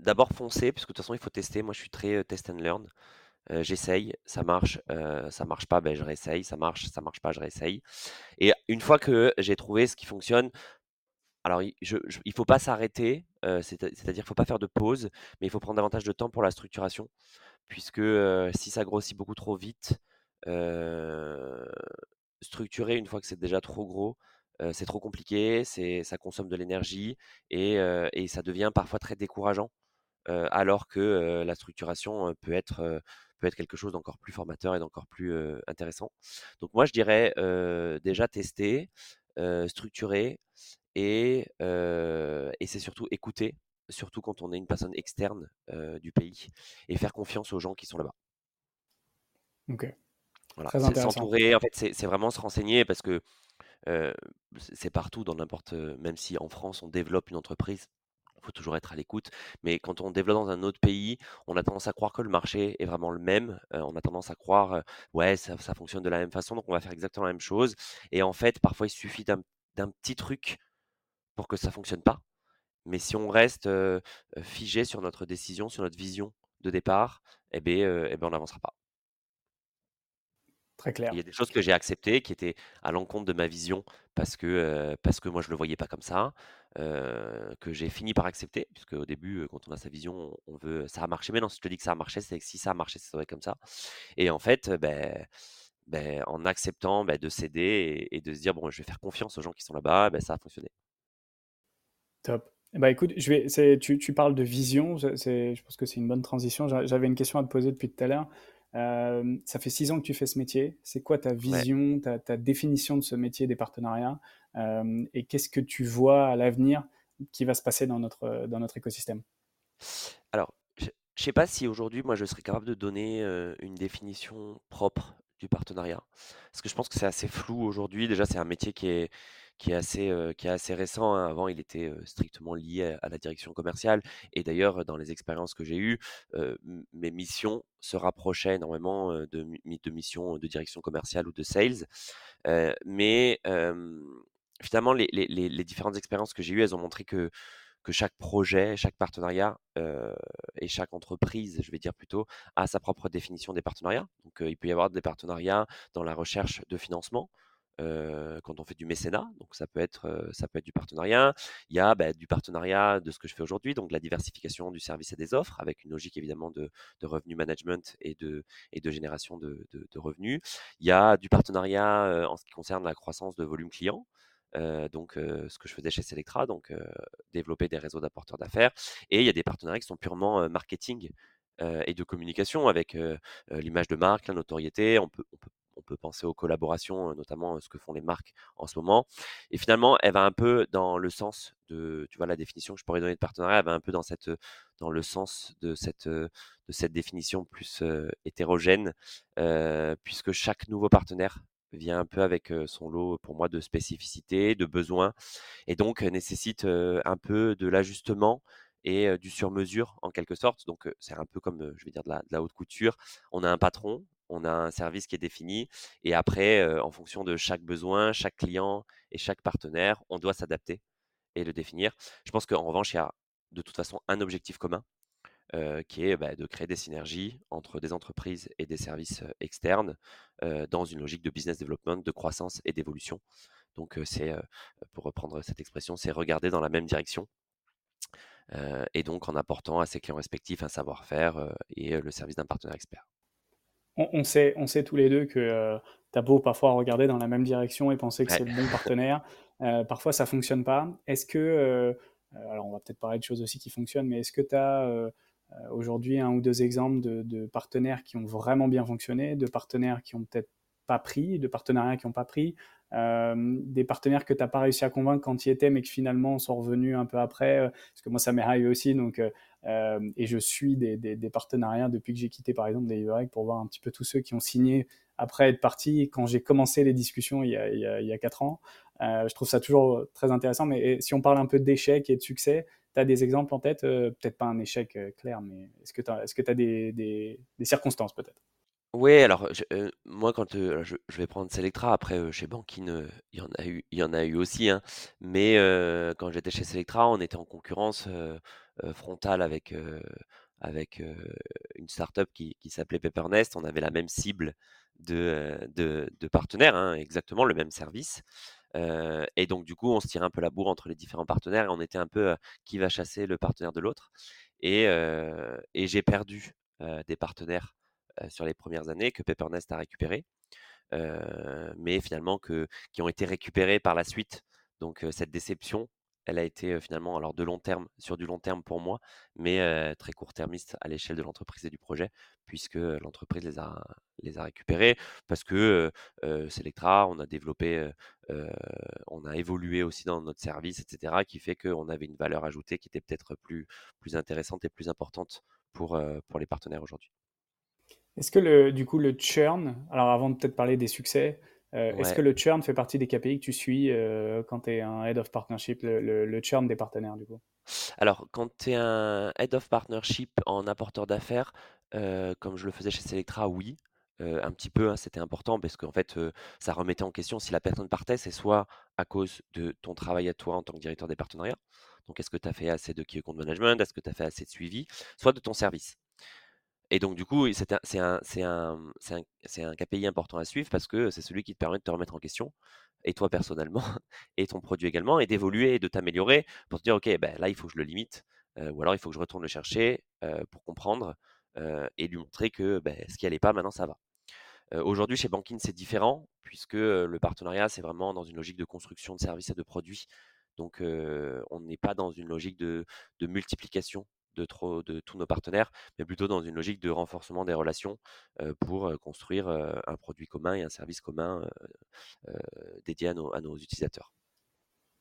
D'abord foncer, puisque de toute façon, il faut tester. Moi, je suis très test and learn. j'essaye, ça marche, ça marche pas, ben, je réessaye, ça marche, ça marche pas, je réessaye. Et une fois que j'ai trouvé ce qui fonctionne, alors, il ne faut pas s'arrêter, c'est-à-dire qu'il ne faut pas faire de pause, mais il faut prendre davantage de temps pour la structuration, puisque si ça grossit beaucoup trop vite, structurer une fois que c'est déjà trop gros, c'est trop compliqué, ça consomme de l'énergie et, ça devient parfois très décourageant, alors que la structuration peut être peut être quelque chose d'encore plus formateur et d'encore plus intéressant. Donc moi, je dirais déjà tester, structurer et, c'est surtout écouter, surtout quand on est une personne externe du pays, et faire confiance aux gens qui sont là-bas. Ok. Voilà. S'entourer, en fait, c'est vraiment se renseigner parce que c'est partout dans n'importe, même si en France on développe une entreprise, il faut toujours être à l'écoute. Mais quand on développe dans un autre pays, on a tendance à croire que le marché est vraiment le même. on a tendance à croire, ouais, ça, fonctionne de la même façon, donc on va faire exactement la même chose. Et en fait, parfois, il suffit d'un petit truc pour que ça fonctionne pas. Mais si on reste figé sur notre décision, sur notre vision de départ, eh bien, eh ben, on n'avancera pas. Très clair. Il y a des choses que j'ai acceptées qui étaient à l'encontre de ma vision parce que, parce que moi je ne le voyais pas comme ça, que j'ai fini par accepter, puisque au début, quand on a sa vision, on veut ça a marché. Mais non, si je te dis que ça a marché, c'est que si ça a marché, ça serait comme ça. Et en fait, ben, ben en acceptant ben, de céder et, de se dire bon, je vais faire confiance aux gens qui sont là-bas, ben, ça a fonctionné. Top. Bah écoute, je vais, tu, tu parles de vision, je pense que c'est une bonne transition. J'avais une question à te poser depuis tout à l'heure. Euh, ça fait six ans que tu fais ce métier. C'est quoi ta vision, ta, ta, définition de ce métier des partenariats euh, Et qu'est-ce que tu vois à l'avenir qui va se passer dans notre, dans notre écosystème? Alors, je ne sais pas si aujourd'hui, moi, je serais capable de donner euh, une définition propre du partenariat. Parce que je pense que c'est assez flou aujourd'hui. Déjà, c'est un métier qui est, qui est assez, qui est assez récent. Hein. Avant, il était strictement lié à, la direction commerciale. Et d'ailleurs, dans les expériences que j'ai eues, mes missions se rapprochaient énormément de, missions de direction commerciale ou de sales. mais finalement, les, différentes expériences que j'ai eues, elles ont montré que chaque projet, chaque partenariat et chaque entreprise, je vais dire plutôt, a sa propre définition des partenariats. Donc, il peut y avoir des partenariats dans la recherche de financement quand on fait du mécénat, donc ça peut être ça peut être du partenariat. Il y a bah, du partenariat de ce que je fais aujourd'hui, donc la diversification du service et des offres, avec une logique évidemment de, revenu management et de, génération de, revenus. Il y a du partenariat en ce qui concerne la croissance de volume client. donc ce que je faisais chez Selectra, donc développer des réseaux d'apporteurs d'affaires. Et il y a des partenariats qui sont purement marketing et de communication avec l'image de marque, la notoriété. On peut on peut penser aux collaborations, notamment ce que font les marques en ce moment. Et finalement, elle va un peu dans le sens de, tu vois, la définition que je pourrais donner de partenariat, elle va un peu dans, le sens de cette, définition plus hétérogène, puisque chaque nouveau partenaire vient un peu avec son lot, pour moi, de spécificités, de besoins, et donc nécessite un peu de l'ajustement et du sur-mesure en quelque sorte. Donc c'est un peu comme, je vais dire, de la, haute couture. On a un patron, on a un service qui est défini et après, en fonction de chaque besoin, chaque client et chaque partenaire, on doit s'adapter et le définir. Je pense qu'en revanche, il y a de toute façon un objectif commun qui est bah, de créer des synergies entre des entreprises et des services externes dans une logique de business development, de croissance et d'évolution. Donc c'est, pour reprendre cette expression, c'est regarder dans la même direction. et donc en apportant à ses clients respectifs un savoir-faire et le service d'un partenaire expert. On, sait, on sait tous les deux que tu as beau parfois regarder dans la même direction et penser que c'est le bon partenaire. parfois, ça fonctionne pas. Est-ce que, alors on va peut-être parler de choses aussi qui fonctionnent, mais est-ce que tu as aujourd'hui un ou deux exemples de, de, partenaires qui ont vraiment bien fonctionné, de partenaires qui ont peut-être pas pris, de partenariats qui n'ont pas pris, euh, des partenaires que tu n'as pas réussi à convaincre quand y étais, mais que finalement sont revenus un peu après. Euh, parce que moi, ça m'est arrivé aussi. Donc, euh, et je suis des, partenariats depuis que j'ai quitté, par exemple, des UREC pour voir un petit peu tous ceux qui ont signé après être partis quand j'ai commencé les discussions il y a, il y 4 ans. je trouve ça toujours très intéressant. Mais si on parle un peu d'échecs et de succès, tu as des exemples en tête? Peut-être pas un échec clair, mais est-ce que tu as, des circonstances peut-être? Oui, alors moi quand, je vais prendre Selectra, après, chez Bankin, il y en a eu il y en a eu aussi, hein. Mais quand j'étais chez Selectra, on était en concurrence, frontale avec, une startup qui qui s'appelait Peppernest. On avait la même cible de, de partenaires, hein, exactement le même service. et donc du coup, on se tirait un peu la bourre entre les différents partenaires et on était un peu, qui va chasser le partenaire de l'autre? Et et j'ai perdu, des partenaires euh, sur les premières années que Peppernest a récupéré, euh, mais finalement qui ont été récupérés par la suite. Donc euh, cette déception, elle a été finalement alors de long terme, sur du long terme pour moi, mais très court-termiste à l'échelle de l'entreprise et du projet, puisque l'entreprise les a, récupérés, parce que Selectra, on a développé, on a évolué aussi dans notre service, etc., qui fait qu'on avait une valeur ajoutée qui était peut-être plus, intéressante et plus importante pour les partenaires aujourd'hui. Est-ce que le, du coup le churn, alors avant de peut-être parler des succès, euh, est-ce que le churn fait partie des KPI que tu suis euh, quand tu es un head of partnership, le, churn des partenaires du coup? Alors quand tu es un head of partnership en apporteur d'affaires, euh, comme je le faisais chez Selectra, oui. un petit peu, hein, c'était important parce qu'en fait, ça remettait en question si la personne partait, c'est soit à cause de ton travail à toi en tant que directeur des partenariats, donc est-ce que tu as fait assez de key account management, est-ce que tu as fait assez de suivi, soit de ton service. Et donc, du coup, c'est un, un, un, KPI important à suivre parce que c'est celui qui te permet de te remettre en question, et toi personnellement, et ton produit également, et d'évoluer et de t'améliorer pour te dire, OK, ben, là, il faut que je le limite, euh, ou alors il faut que je retourne le chercher euh, pour comprendre euh, et lui montrer que ben, ce qui n'allait pas, maintenant, ça va. Aujourd'hui, chez Banking, c'est différent puisque le partenariat, c'est vraiment dans une logique de construction de services et de produits. Donc, on n'est pas dans une logique de, de multiplication de, trop, de tous nos partenaires, mais plutôt dans une logique de renforcement des relations pour construire un produit commun et un service commun dédié à nos, à nos, utilisateurs.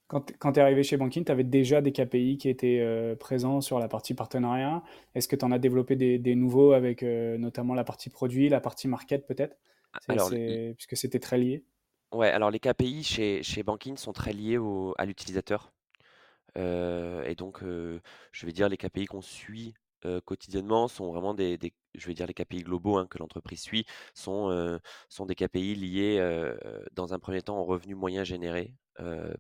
Quand, tu es arrivé chez Banking, tu avais déjà des KPI qui étaient présents sur la partie partenariat. Est-ce que tu en as développé des, nouveaux avec notamment la partie produit, la partie market peut-être? Puisque c'était très lié. Ouais, alors les KPI chez, chez Banking sont très liés au, à l'utilisateur et donc, je vais dire les KPI qu'on suit quotidiennement sont vraiment des, je vais dire les KPI globaux hein, que l'entreprise suit sont, sont des KPI liés dans un premier temps au revenu moyen généré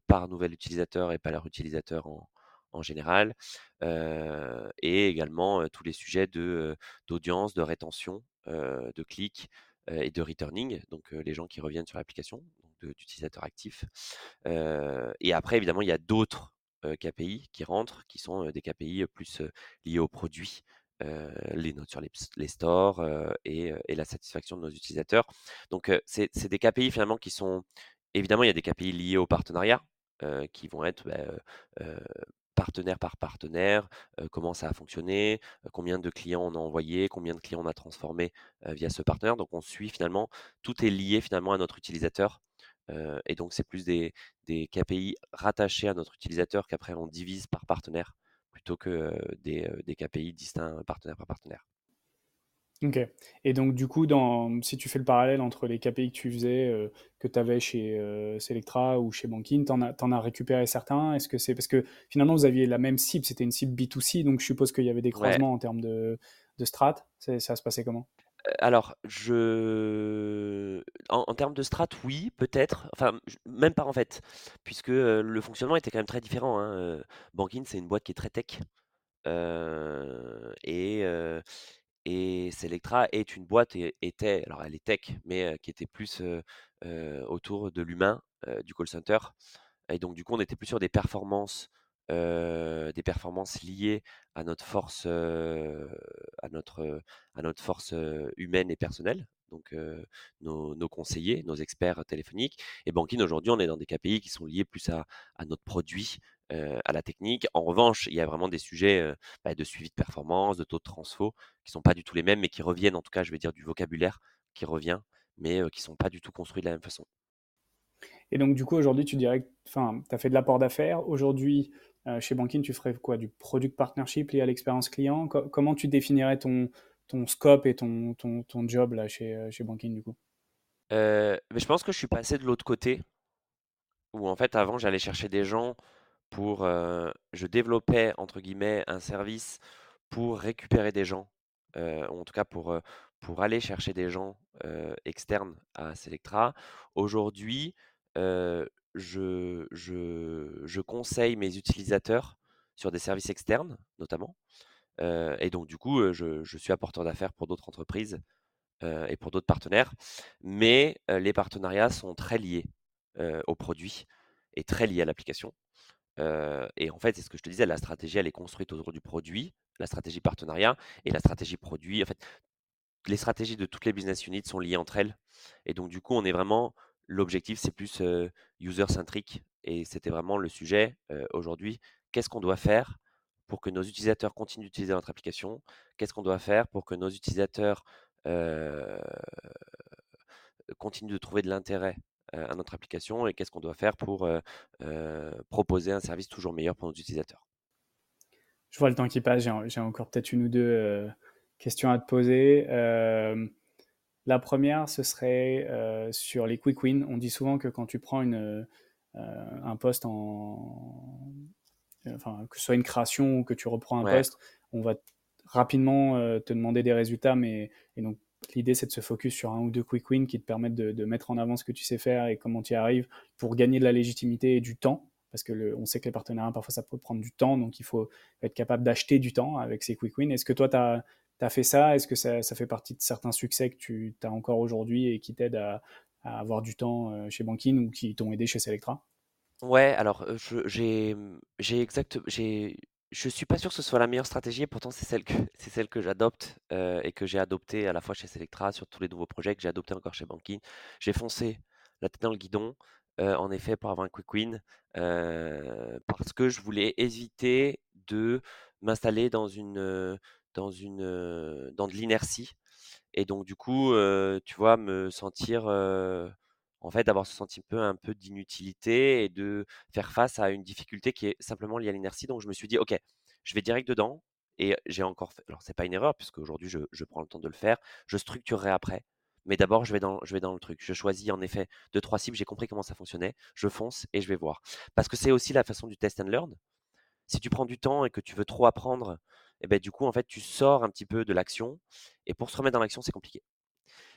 par nouvel utilisateur et par leur utilisateur en, général, et également tous les sujets de d'audience, de rétention, de clics et de returning, donc les gens qui reviennent sur l'application, d'utilisateurs actifs. et après, évidemment, il y a d'autres KPI qui rentrent, qui sont des KPI plus liés aux produits, les notes sur les, stores et, la satisfaction de nos utilisateurs. Donc, c'est des KPI finalement qui sont, évidemment, il y a des KPI liés au partenariat qui vont être bah, partenaire par partenaire, comment ça a fonctionné, combien de clients on a envoyé, combien de clients on a transformé via ce partenaire. Donc on suit finalement, tout est lié finalement à notre utilisateur et donc, c'est plus des, des, KPI rattachés à notre utilisateur qu'après on divise par partenaire plutôt que des, des, KPI distincts partenaire par partenaire. Ok. Et donc, du coup, dans, si tu fais le parallèle entre les KPI que tu faisais, que tu avais chez Selectra ou chez Banking, tu en, en, as récupéré certains? Est-ce que c'est parce que finalement, vous aviez la même cible, c'était une cible B2C, donc je suppose qu'il y avait des croisements en termes de, de strat. Ça se passait comment? Alors, je en termes de strat, oui, peut-être, enfin, même pas en fait, puisque, le fonctionnement était quand même très différent, hein, Banking, c'est une boîte qui est très tech, et et Selectra est une boîte et était, alors elle est tech, mais qui était plus autour de l'humain, du call center. Et donc du coup, on était plus sur des performances, des performances liées à notre force, à notre, à notre force humaine et personnelle. Donc nos, conseillers, nos experts téléphoniques. Et Banking aujourd'hui, on est dans des KPI qui sont liés plus à, à notre produit, à la technique. En revanche, il y a vraiment des sujets bah, de suivi de performance, de taux de transfo, qui sont pas du tout les mêmes, mais qui reviennent, en tout cas, je vais dire du vocabulaire qui revient, mais qui sont pas du tout construits de la même façon. Et donc, du coup, aujourd'hui, tu dirais que tu as fait de l'apport d'affaires. Aujourd'hui, chez Banking, tu ferais quoi? Du product partnership lié à l'expérience client? Comment tu définirais ton, ton scope et ton, ton, ton job là, chez, chez Banking, du coup? Mais Je pense que je suis passé de l'autre côté, où en fait, avant, j'allais chercher des gens pour, je développais entre guillemets un service pour récupérer des gens, en tout cas pour, pour aller chercher des gens externes à Selectra. Aujourd'hui, je, conseille mes utilisateurs sur des services externes notamment. et donc du coup, je, je suis apporteur d'affaires pour d'autres entreprises et pour d'autres partenaires. Mais les partenariats sont très liés au produit et très liés à l'application et en fait, c'est ce que je te disais, la stratégie, elle est construite autour du produit, la stratégie partenariat et la stratégie produit. En fait, les stratégies de toutes les business units sont liées entre elles. Et donc, du coup, on est vraiment, l'objectif, c'est plus user-centric. Et c'était vraiment le sujet aujourd'hui. Qu'est-ce qu'on doit faire pour que nos utilisateurs continuent d'utiliser notre application? Qu'est-ce qu'on doit faire pour que nos utilisateurs continuent de trouver de l'intérêt à notre application et qu'est-ce qu'on doit faire pour proposer un service toujours meilleur pour nos utilisateurs? Je vois le temps qui passe, j'ai encore peut-être une ou deux questions à te poser. La première, ce serait sur les quick wins. On dit souvent que quand tu prends une, un poste en... Enfin, que ce soit une création ou que tu reprends un poste, on va rapidement te demander des résultats, mais et donc L'idée, c'est de se focus sur un ou deux quick wins qui te permettent de, mettre en avant ce que tu sais faire et comment tu y arrives pour gagner de la légitimité et du temps. Parce que on sait que les partenariats, parfois, ça peut prendre du temps. Donc, il faut être capable d'acheter du temps avec ces quick wins. Est-ce que toi, tu as, fait ça? Est-ce que ça, fait partie de certains succès que tu as encore aujourd'hui et qui t'aident à, avoir du temps euh, chez Banking ou qui t'ont aidé chez Selectra? Ouais, alors euh, j'ai exact, je suis pas sûr que ce soit la meilleure stratégie et pourtant c'est celle que c'est celle que j'adopte euh, et que j'ai adoptée à la fois chez Selectra sur tous les nouveaux projets que j'ai adopté encore chez Banking. J'ai foncé la tête dans le guidon en effet pour avoir un quick win parce que je voulais éviter de m'installer dans une dans une dans de l'inertie et donc du coup tu vois me sentir en fait, d'avoir ce sentiment un peu d'inutilité et de faire face à une difficulté qui est simplement liée à l'inertie. Donc, je me suis dit, OK, je vais direct dedans. Et j'ai encore fait, alors c'est pas une erreur, puisque aujourd'hui je, je, prends le temps de le faire, je structurerai après. Mais d'abord, je, vais dans, je vais dans le truc. Je choisis en effet deux, trois cibles, j'ai compris comment ça fonctionnait, je fonce et je vais voir. Parce que c'est aussi la façon du test and learn. Si tu prends du temps et que tu veux trop apprendre, et ben, du coup, en fait, tu sors un petit peu de l'action. Et pour se remettre dans l'action, c'est compliqué.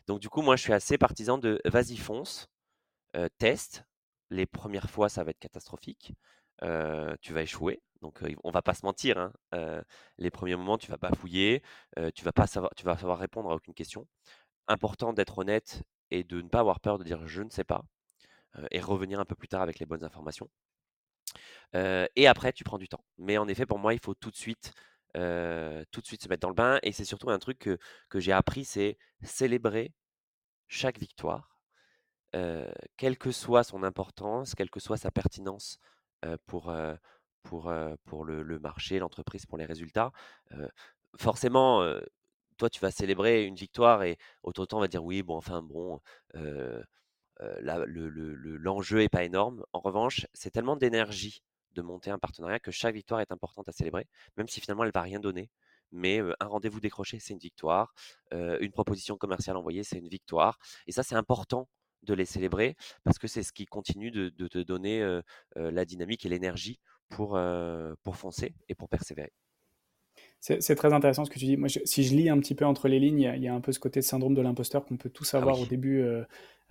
Donc, du coup, moi, je suis assez partisan de vas-y, fonce, teste. Les premières fois, ça va être catastrophique. tu vas échouer. Donc, on va pas se mentir. Hein, les premiers moments, tu vas pas fouiller, tu vas pas savoir, tu vas savoir répondre à aucune question. Important d'être honnête et de ne pas avoir peur de dire je ne sais pas et revenir un peu plus tard avec les bonnes informations. et après, tu prends du temps. Mais en effet, pour moi, il faut tout de suite tout de suite se mettre dans le bain. Et c'est surtout un truc que, j'ai appris, c'est célébrer chaque victoire, quelle que soit son importance, quelle que soit sa pertinence pour, pour, pour le, marché, l'entreprise, pour les résultats. forcément, toi, tu vas célébrer une victoire et autant on va dire oui, bon, enfin, bon, l'enjeu le, n'est pas énorme. En revanche, c'est tellement d'énergie de monter un partenariat que chaque victoire est importante à célébrer, même si finalement elle ne va rien donner. Mais un rendez-vous décroché, c'est une victoire. une proposition commerciale envoyée, c'est une victoire. Et ça, c'est important de les célébrer parce que c'est ce qui continue de, te donner la dynamique et l'énergie pour, pour foncer et pour persévérer. C'est très intéressant ce que tu dis. Moi, si je lis un petit peu entre les lignes, il y, a un peu ce côté syndrome de l'imposteur qu'on peut tous ah avoir au début,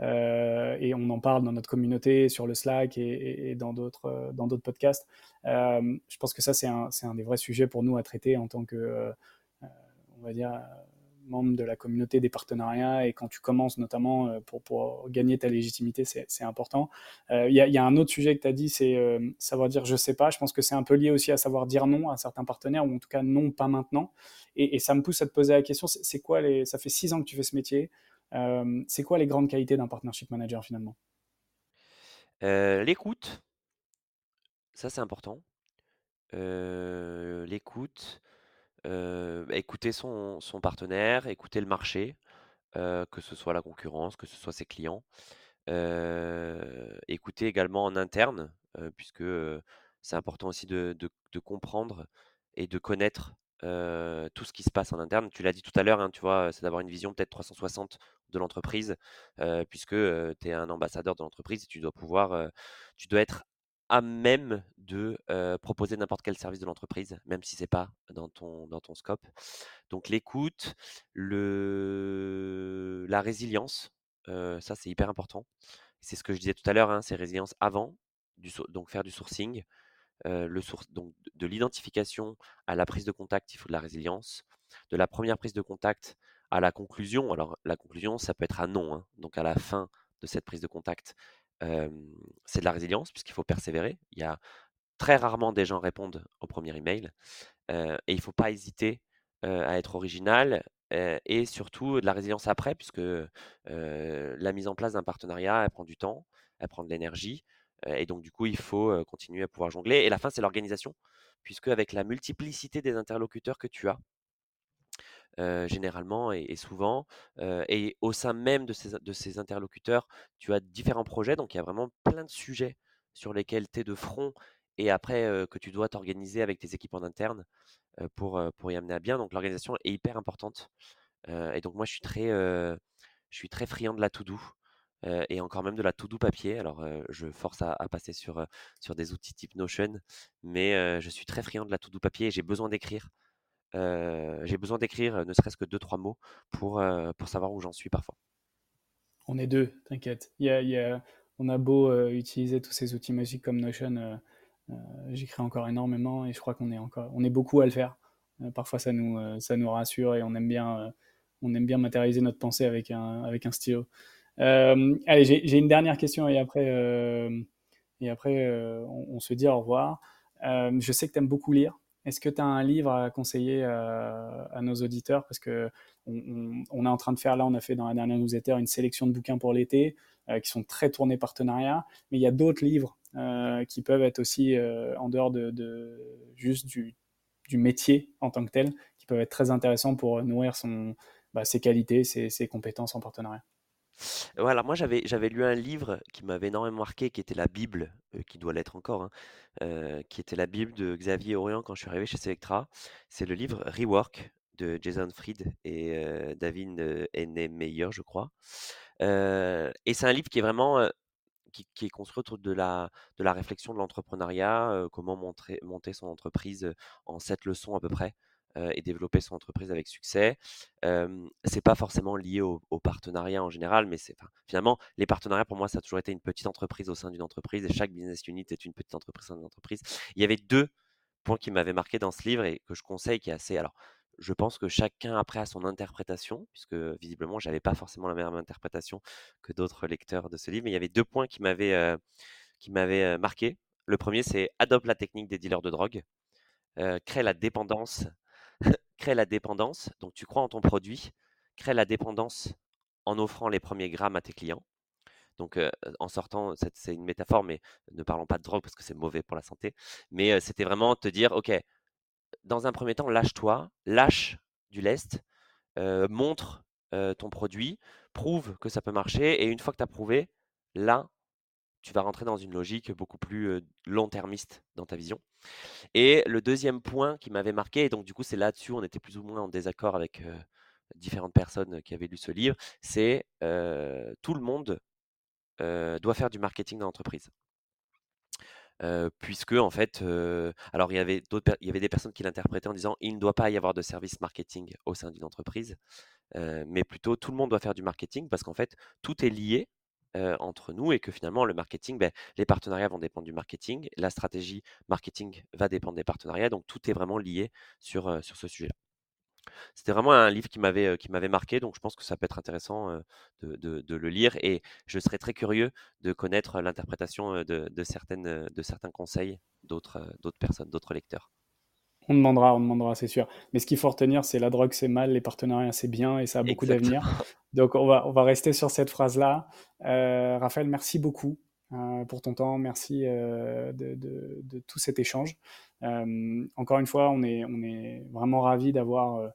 et on en parle dans notre communauté, sur le Slack et, dans d'autres dans d'autres podcasts. je pense que ça, c'est un, un, des vrais sujets pour nous à traiter en tant que, on va dire, membre de la communauté des partenariats et quand tu commences notamment pour, pour gagner ta légitimité, c'est important. Il y, a un autre sujet que tu as dit, c'est savoir dire je sais pas. Je pense que c'est un peu lié aussi à savoir dire non à certains partenaires ou en tout cas non, pas maintenant. Et, et ça me pousse à te poser la question, c'est quoi les... Ça fait six ans que tu fais ce métier. c'est quoi les grandes qualités d'un partnership manager finalement? L'écoute, ça c'est important. L'écoute, bah, écouter son, partenaire, écouter le marché, que ce soit la concurrence, que ce soit ses clients. écouter également en interne, puisque c'est important aussi de, de, comprendre et de connaître tout ce qui se passe en interne. Tu l'as dit tout à l'heure, hein, tu vois, c'est d'avoir une vision peut-être 360 de l'entreprise, puisque tu es un ambassadeur de l'entreprise et tu dois pouvoir, tu dois être à même de proposer n'importe quel service de l'entreprise, même si c'est pas dans ton, dans ton scope. Donc l'écoute, le, la résilience, ça c'est hyper important. C'est ce que je disais tout à l'heure, hein, c'est résilience avant, donc faire du sourcing, le source, donc de l'identification à la prise de contact, il faut de la résilience. De la première prise de contact à la conclusion, alors la conclusion, ça peut être un non. Hein. donc à la fin de cette prise de contact, c'est de la résilience puisqu'il faut persévérer. Il y a très rarement des gens répondent au premier email et il ne faut pas hésiter à être original et surtout de la résilience après puisque la mise en place d'un partenariat, elle prend du temps, elle prend de l'énergie et donc du coup, il faut continuer à pouvoir jongler. Et la fin, c'est l'organisation puisque avec la multiplicité des interlocuteurs que tu as, généralement et, souvent. et au sein même de ces, interlocuteurs, tu as différents projets. Donc, il y a vraiment plein de sujets sur lesquels tu es de front et après que tu dois t'organiser avec tes équipes en interne pour, y amener à bien. Donc, l'organisation est hyper importante. et donc, moi, je suis très, je friand de la to-do. et encore même de la to-do papier. Alors, je force à, passer sur, sur des outils type Notion, mais je suis très friand de la to-do papier et j'ai besoin d'écrire j'ai besoin d'écrire ne serait-ce que deux, trois mots pour, pour savoir où j'en suis parfois. On est deux, t'inquiète. Il y on a beau utiliser tous ces outils magiques comme Notion, j'écris encore énormément et je crois qu'on est encore, on est beaucoup à le faire. parfois, ça nous, ça nous rassure et on aime bien, on aime bien matérialiser notre pensée avec un, avec un stylo. allez, j'ai une dernière question et après, et après on, se dit au revoir. je sais que tu aimes beaucoup lire. Est-ce que tu as un livre à conseiller euh, à nos auditeurs? Parce que on, est en train de faire, là, on a fait dans la dernière newsletter une sélection de bouquins pour l'été euh, qui sont très tournés partenariat, mais il y a d'autres livres euh, qui peuvent être aussi en dehors de, juste du, métier en tant que tel, qui peuvent être très intéressants pour nourrir son, bah, ses qualités, ses compétences en partenariat. Voilà, moi j'avais j'avais lu un livre qui m'avait énormément marqué, qui était la Bible, euh, qui doit l'être encore, hein, euh, qui était la Bible de Xavier Orion quand je suis arrivé chez Selectra. C'est le livre Rework de Jason Fried et euh, David N. Meyer, je crois. et c'est un livre qui est vraiment qui, est construit autour de la, de la réflexion de l'entrepreneuriat, comment monter, monter son entreprise en sept leçons à peu près. Euh, et développer son entreprise avec succès. c'est pas forcément lié au, partenariat en général, mais finalement les partenariats pour moi ça a toujours été une petite entreprise au sein d'une entreprise et chaque business unit est une petite entreprise au sein d'une entreprise. Il y avait deux points qui m'avaient marqué dans ce livre et que je conseille qui est assez alors je pense que chacun après a son interprétation, puisque visiblement j'avais pas forcément la même interprétation que d'autres lecteurs de ce livre, mais il y avait deux points qui m'avaient qui m'avaient marqué. Le premier, c'est adopte la technique des dealers de drogue, crée la dépendance crée la dépendance. Donc, tu crois en ton produit, crée la dépendance en offrant les premiers grammes à tes clients. Donc, en sortant, c'est une métaphore, mais ne parlons pas de drogue parce que c'est mauvais pour la santé. Mais c'était vraiment te dire, OK, dans un premier temps, lâche-toi, lâche du lest, montre ton produit, prouve que ça peut marcher. Et une fois que tu as prouvé, là, tu vas rentrer dans une logique beaucoup plus long-termiste dans ta vision. Et le deuxième point qui m'avait marqué, et donc du coup c'est là-dessus, on était plus ou moins en désaccord avec différentes personnes qui avaient lu ce livre, c'est tout le monde doit faire du marketing dans l'entreprise. puisque en fait, alors il y avait d'autres, il y avait des personnes qui l'interprétaient en disant il ne doit pas y avoir de service marketing au sein d'une entreprise, mais plutôt tout le monde doit faire du marketing parce qu'en fait tout est lié entre nous et que finalement le marketing, ben, les partenariats vont dépendre du marketing, la stratégie marketing va dépendre des partenariats, donc tout est vraiment lié sur, sur ce sujet-là. c'était vraiment un livre qui m'avait qui m'avait marqué, donc je pense que ça peut être intéressant de, le lire et je serais très curieux de connaître l'interprétation de, certains conseils d'autres personnes, d'autres lecteurs. On demandera, on demandera, c'est sûr. Mais ce qu'il faut retenir, c'est la drogue, c'est mal, les partenariats, c'est bien et ça a beaucoup d'avenir. Donc, on va, on va rester sur cette phrase-là. Euh, Raphaël, merci beaucoup euh, pour ton temps. Merci euh, de, de, tout cet échange. encore une fois, on est, on est vraiment ravis d'avoir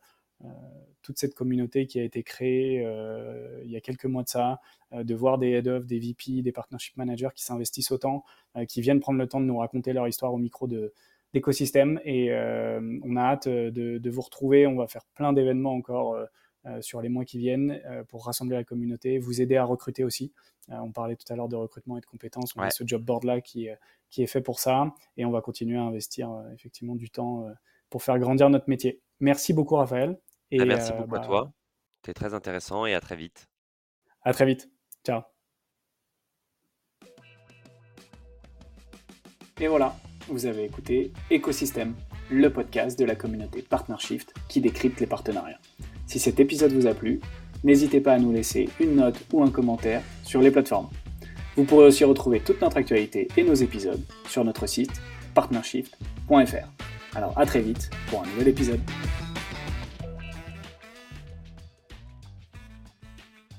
toute cette communauté qui a été créée il y a quelques mois de ça, de voir des head-of, des VP, des partnership managers qui s'investissent autant, qui viennent prendre le temps de nous raconter leur histoire au micro de d'écosystème et euh, on a hâte euh, de, vous retrouver. On va faire plein d'événements encore euh, sur les mois qui viennent pour rassembler la communauté, vous aider à recruter aussi. on parlait tout à l'heure de recrutement et de compétences. On a ce job board là qui, qui est fait pour ça et on va continuer à investir effectivement du temps pour faire grandir notre métier. Merci beaucoup Raphaël. Et, ah, merci beaucoup à bah, toi. C'était très intéressant et à très vite. À très vite. Ciao. Et voilà, vous avez écouté Écosystème, le podcast de la communauté PartnerShift qui décrypte les partenariats. Si cet épisode vous a plu, n'hésitez pas à nous laisser une note ou un commentaire sur les plateformes. Vous pourrez aussi retrouver toute notre actualité et nos épisodes sur notre site partnershift.fr. Alors à très vite pour un nouvel épisode.